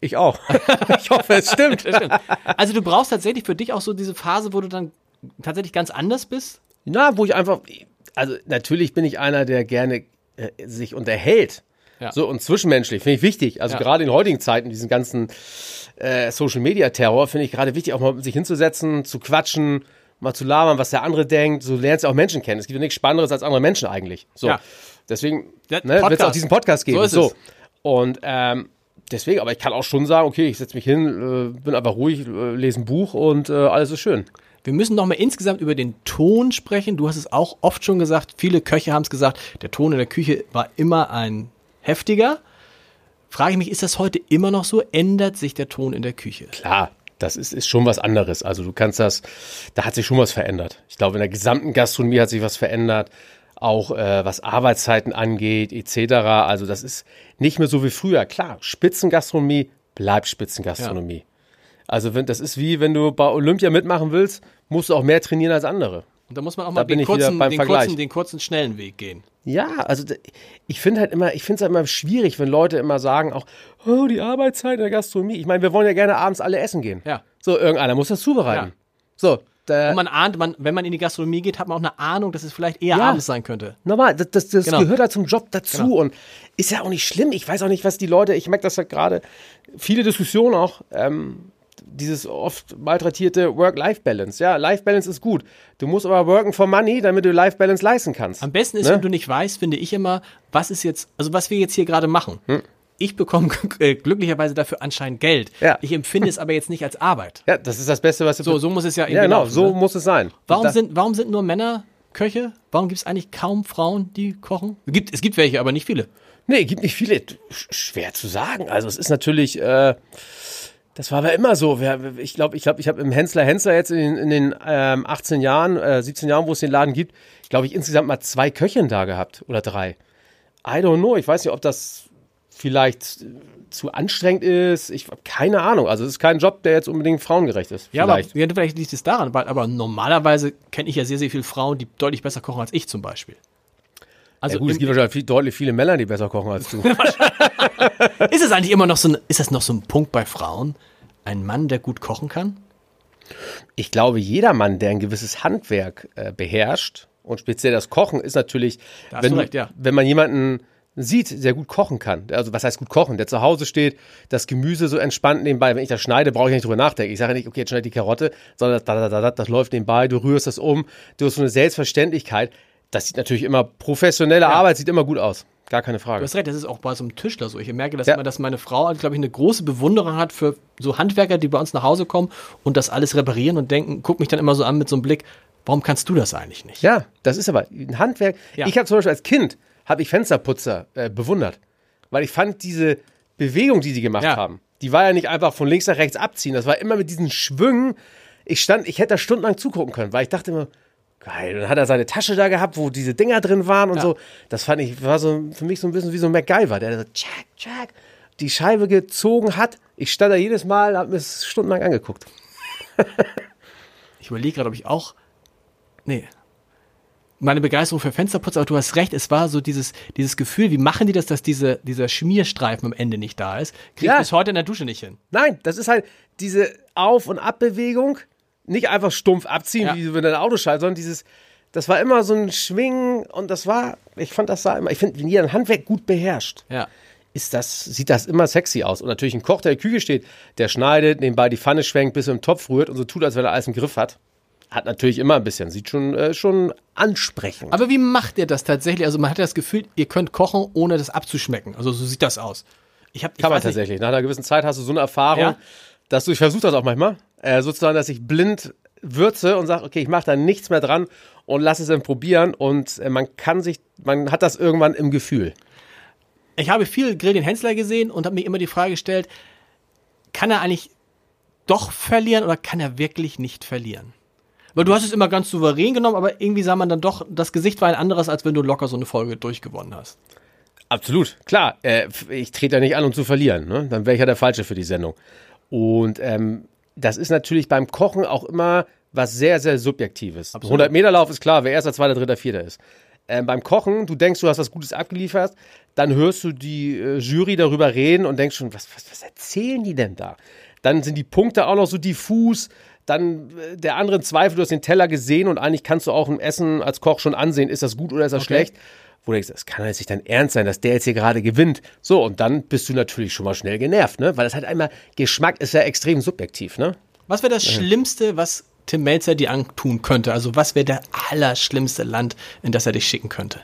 ich auch. [LAUGHS] ich hoffe, es stimmt. [LAUGHS] Stimmt. Also du brauchst tatsächlich für dich auch so diese Phase, wo du dann tatsächlich ganz anders bist? Na, wo ich einfach, also natürlich bin ich einer, der gerne äh, sich unterhält. Ja. So und zwischenmenschlich finde ich wichtig. Also Ja. gerade in heutigen Zeiten, diesen ganzen äh, Social Media Terror, finde ich gerade wichtig, auch mal sich hinzusetzen, zu quatschen, mal zu labern, was der andere denkt. So lernst du auch Menschen kennen. Es gibt ja nichts Spannenderes als andere Menschen eigentlich. So. Ja. Deswegen ne, wird es auch diesen Podcast geben. So ist es. Und ähm, deswegen, aber ich kann auch schon sagen, okay, ich setze mich hin, äh, bin einfach ruhig, äh, lese ein Buch und äh, alles ist schön. Wir müssen noch mal insgesamt über den Ton sprechen. Du hast es auch oft schon gesagt. Viele Köche haben es gesagt. Der Ton in der Küche war immer ein heftiger. Frage ich mich, ist das heute immer noch so? Ändert sich der Ton in der Küche? Klar, das ist, ist schon was anderes. Also du kannst das, da hat sich schon was verändert. Ich glaube, in der gesamten Gastronomie hat sich was verändert. Auch äh, was Arbeitszeiten angeht, etc. Also das ist nicht mehr so wie früher. Klar, Spitzengastronomie bleibt Spitzengastronomie. Also wenn, das ist wie, wenn du bei Olympia mitmachen willst, musst du auch mehr trainieren als andere. Und da muss man auch mal den kurzen, den, kurzen, den kurzen, schnellen Weg gehen. Ja, also ich finde halt immer, ich finde es halt immer schwierig, wenn Leute immer sagen, auch, oh, die Arbeitszeit in der Gastronomie. Ich meine, wir wollen ja gerne abends alle essen gehen. Ja. So, irgendeiner muss das zubereiten. Ja. So, da, Und man ahnt, man, wenn man in die Gastronomie geht, hat man auch eine Ahnung, dass es vielleicht eher Ja. abends sein könnte. normal, das, das, das Genau. gehört halt zum Job dazu Genau. und ist ja auch nicht schlimm. Ich weiß auch nicht, was die Leute, ich merke das ja gerade, viele Diskussionen auch, ähm, dieses oft malträtierte Work-Life-Balance. Ja, Life-Balance ist gut. Du musst aber worken for money, damit du Life-Balance leisten kannst. Am besten ist, Ne? wenn du nicht weißt, finde ich immer, was ist jetzt, also was wir jetzt hier gerade machen. Hm. Ich bekomme [LAUGHS] äh, glücklicherweise dafür anscheinend Geld. Ja. Ich empfinde es aber jetzt nicht als Arbeit. Ja, das ist das Beste, was du So, so muss es ja Ja, genau, laufen, so ne? muss es sein. Warum sind, warum sind nur Männer Köche? Warum gibt es eigentlich kaum Frauen, die kochen? Es gibt, es gibt welche, aber nicht viele. Nee, gibt nicht viele. Sch- Schwer zu sagen. Also es ist natürlich, äh, das war aber immer so. Ich glaube, ich, glaub, ich habe im Hensler Hensler jetzt in, in den ähm, 18 Jahren, äh, 17 Jahren, wo es den Laden gibt, glaube ich, insgesamt mal zwei Köchinnen da gehabt oder drei. I don't know. Ich weiß nicht, ob das vielleicht zu anstrengend ist. Ich habe keine Ahnung. Also es ist kein Job, der jetzt unbedingt frauengerecht ist. Ja, aber Vielleicht. ja, vielleicht liegt es daran, weil, aber normalerweise kenne ich ja sehr, sehr viele Frauen, die deutlich besser kochen als ich zum Beispiel. Also ja, gut, es gibt wahrscheinlich viel, deutlich viele Männer, die besser kochen als du. [LAUGHS] ist es eigentlich immer noch so ein, ist das noch so ein Punkt bei Frauen? Ein Mann, der gut kochen kann? Ich glaube, jeder Mann, der ein gewisses Handwerk äh, beherrscht und speziell das Kochen ist natürlich, wenn, recht, ja. wenn man jemanden sieht, der gut kochen kann, also was heißt gut kochen, der zu Hause steht, das Gemüse so entspannt nebenbei, wenn ich das schneide, brauche ich nicht drüber nachdenken. Ich sage nicht, okay, jetzt schneide ich die Karotte, sondern da, da, da, da, das läuft nebenbei, du rührst das um, du hast so eine Selbstverständlichkeit. Das sieht natürlich immer, professionelle Arbeit sieht immer gut aus. Gar keine Du Frage. hast recht, das ist auch bei so einem Tischler so. Ich merke das Ja. immer, dass meine Frau, glaube ich, eine große Bewunderung hat für so Handwerker, die bei uns nach Hause kommen und das alles reparieren und denken, guck mich dann immer so an mit so einem Blick, warum kannst du das eigentlich nicht? Ja, das ist aber ein Handwerk. Ja. Ich habe zum Beispiel als Kind habe ich Fensterputzer äh, bewundert, weil ich fand diese Bewegung, die sie gemacht Ja. haben, die war ja nicht einfach von links nach rechts abziehen. Das war immer mit diesen Schwüngen. Ich stand, ich hätte da stundenlang zugucken können, weil ich dachte immer, geil. Dann hat er seine Tasche da gehabt, wo diese Dinger drin waren und Ja. so. Das fand ich war so für mich so ein bisschen wie so ein MacGyver, der so tschak tschak die Scheibe gezogen hat. Ich stand da jedes Mal, habe mir es stundenlang angeguckt. [LAUGHS] Ich überlege gerade, ob ich auch. Nee. Meine Begeisterung für Fensterputz, aber du hast recht, es war so dieses, dieses Gefühl, wie machen die das, dass diese, dieser Schmierstreifen am Ende nicht da ist? Krieg Ja. ich bis heute in der Dusche nicht hin. Nein, das ist halt diese Auf- und Abbewegung. Nicht einfach stumpf abziehen, Ja. wie wenn dein Auto schaltet, sondern dieses, das war immer so ein Schwingen und das war, ich fand das sah immer, ich finde, wenn jeder ein Handwerk gut beherrscht, Ja. ist das, sieht das immer sexy aus. Und natürlich ein Koch, der in der Küche steht, der schneidet, nebenbei die Pfanne schwenkt, bis er im Topf rührt und so tut, als wenn er alles im Griff hat. Hat natürlich immer ein bisschen, sieht schon, äh, schon ansprechend. Aber wie macht ihr das tatsächlich? Also man hat ja das Gefühl, ihr könnt kochen, ohne das abzuschmecken. Also so sieht das aus. Ich hab, ich Kann man weiß nicht, tatsächlich. Nach einer gewissen Zeit hast du so eine Erfahrung, Ja? dass du, ich versuche das auch manchmal, äh, sozusagen, dass ich blind würze und sage, okay, ich mache da nichts mehr dran und lass es dann probieren und äh, man kann sich, man hat das irgendwann im Gefühl. Ich habe viel Grill den Hensler gesehen und habe mir immer die Frage gestellt, kann er eigentlich doch verlieren oder kann er wirklich nicht verlieren? Weil du hast es immer ganz souverän genommen, aber irgendwie sah man dann doch, das Gesicht war ein anderes, als wenn du locker so eine Folge durchgewonnen hast. Absolut, klar. Äh, ich trete ja nicht an, um zu verlieren. Ne? Dann wäre ich ja der Falsche für die Sendung. Und ähm, das ist natürlich beim Kochen auch immer was sehr, sehr Subjektives. 100 Meter Lauf ist klar, wer erster, zweiter, dritter, vierter ist. Ähm, beim Kochen, du denkst, du hast was Gutes abgeliefert, dann hörst du die äh, Jury darüber reden und denkst schon, was, was, was erzählen die denn da? Dann sind die Punkte auch noch so diffus. Dann äh, der andere Zweifel, du hast den Teller gesehen und eigentlich kannst du auch im Essen als Koch schon ansehen, ist das gut oder ist das Okay. schlecht. Wo du denkst, das kann jetzt nicht dein Ernst sein, dass der jetzt hier gerade gewinnt. So, und dann bist du natürlich schon mal schnell genervt, ne? Weil das halt einmal, Geschmack ist ja extrem subjektiv, ne? Was wäre das Schlimmste, was Tim Melzer dir antun könnte? Also was wäre der allerschlimmste Land, in das er dich schicken könnte?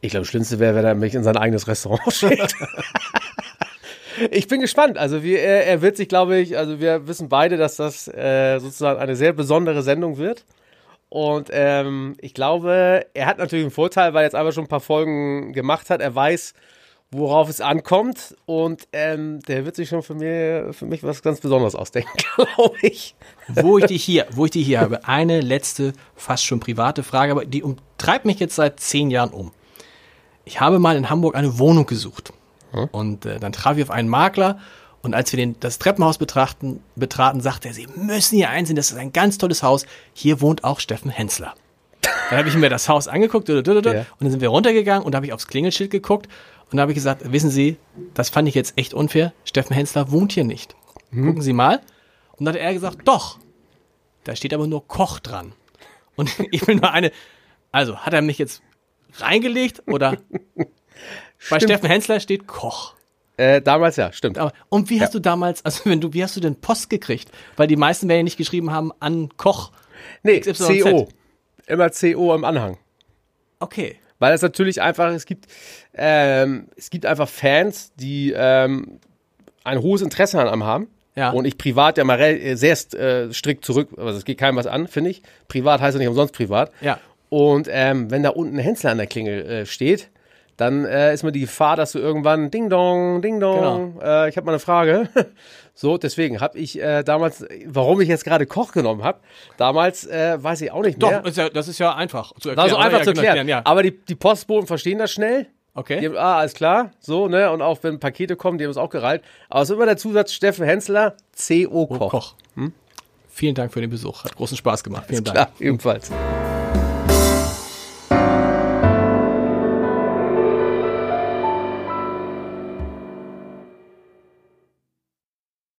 Ich glaube, das Schlimmste wäre, wenn er mich in sein eigenes Restaurant [LAUGHS] schickt. ich bin gespannt. Also wir, er, er wird sich, glaube ich, also wir wissen beide, dass das äh, sozusagen eine sehr besondere Sendung wird. Und ähm, ich glaube, er hat natürlich einen Vorteil, weil er jetzt einfach schon ein paar Folgen gemacht hat. Er weiß, worauf es ankommt. Und ähm, der wird sich schon für, mir, für mich was ganz Besonderes ausdenken, [LAUGHS] glaube ich. Wo ich dich hier, wo ich dich hier habe, eine letzte, fast schon private Frage, aber die umtreibt mich jetzt seit zehn Jahren um. Ich habe mal in Hamburg eine Wohnung gesucht. Und äh, dann traf ich auf einen Makler und als wir den, das Treppenhaus betrachten, betraten, sagte er, Sie müssen hier einsehen, das ist ein ganz tolles Haus. Hier wohnt auch Steffen Hensler. Dann habe ich mir das Haus angeguckt und dann sind wir runtergegangen und da habe ich aufs Klingelschild geguckt und da habe ich gesagt, wissen Sie, das fand ich jetzt echt unfair. Steffen Hensler wohnt hier nicht. Gucken Sie mal. Und dann hat er gesagt, doch. Da steht aber nur Koch dran. Und [LAUGHS] ich will nur eine. Also, hat er mich jetzt reingelegt oder [LAUGHS] bei Steffen Hensler steht Koch. Äh, damals ja, stimmt. Aber, und wie hast du damals, also wenn du, wie hast du denn Post gekriegt? Weil die meisten werden ja nicht geschrieben haben an Koch. Nee, XYZ. CO. Immer CO im Anhang. Okay. Weil es natürlich einfach, es gibt, ähm, es gibt einfach Fans, die ähm, ein hohes Interesse an einem haben. Ja. Und ich privat ja mal re- sehr äh, strikt zurück, also es geht keinem was an, finde ich. Privat heißt ja nicht umsonst privat. Ja. Und ähm, wenn da unten ein Hensler an der Klingel äh, steht, dann äh, ist mir die Gefahr, dass du irgendwann Ding Dong, Ding Dong, äh, ich habe mal eine Frage. [LAUGHS] so, deswegen habe ich äh, damals, warum ich jetzt gerade Koch genommen habe, damals äh, weiß ich auch nicht Doch, mehr. ist ja, das ist ja einfach zu erklären. So oder? einfach ja, zu genau, erklären. Ja. Aber die, die Postboten verstehen das schnell. Die Okay. haben, ah, alles klar, so, ne? Und auch wenn Pakete kommen, die haben es auch gereilt. Aber es ist immer der Zusatz Steffen Hensler, CO Koch. Koch. Hm? Vielen Dank für den Besuch. Hat großen Spaß gemacht. Vielen Dank. Klar, ebenfalls.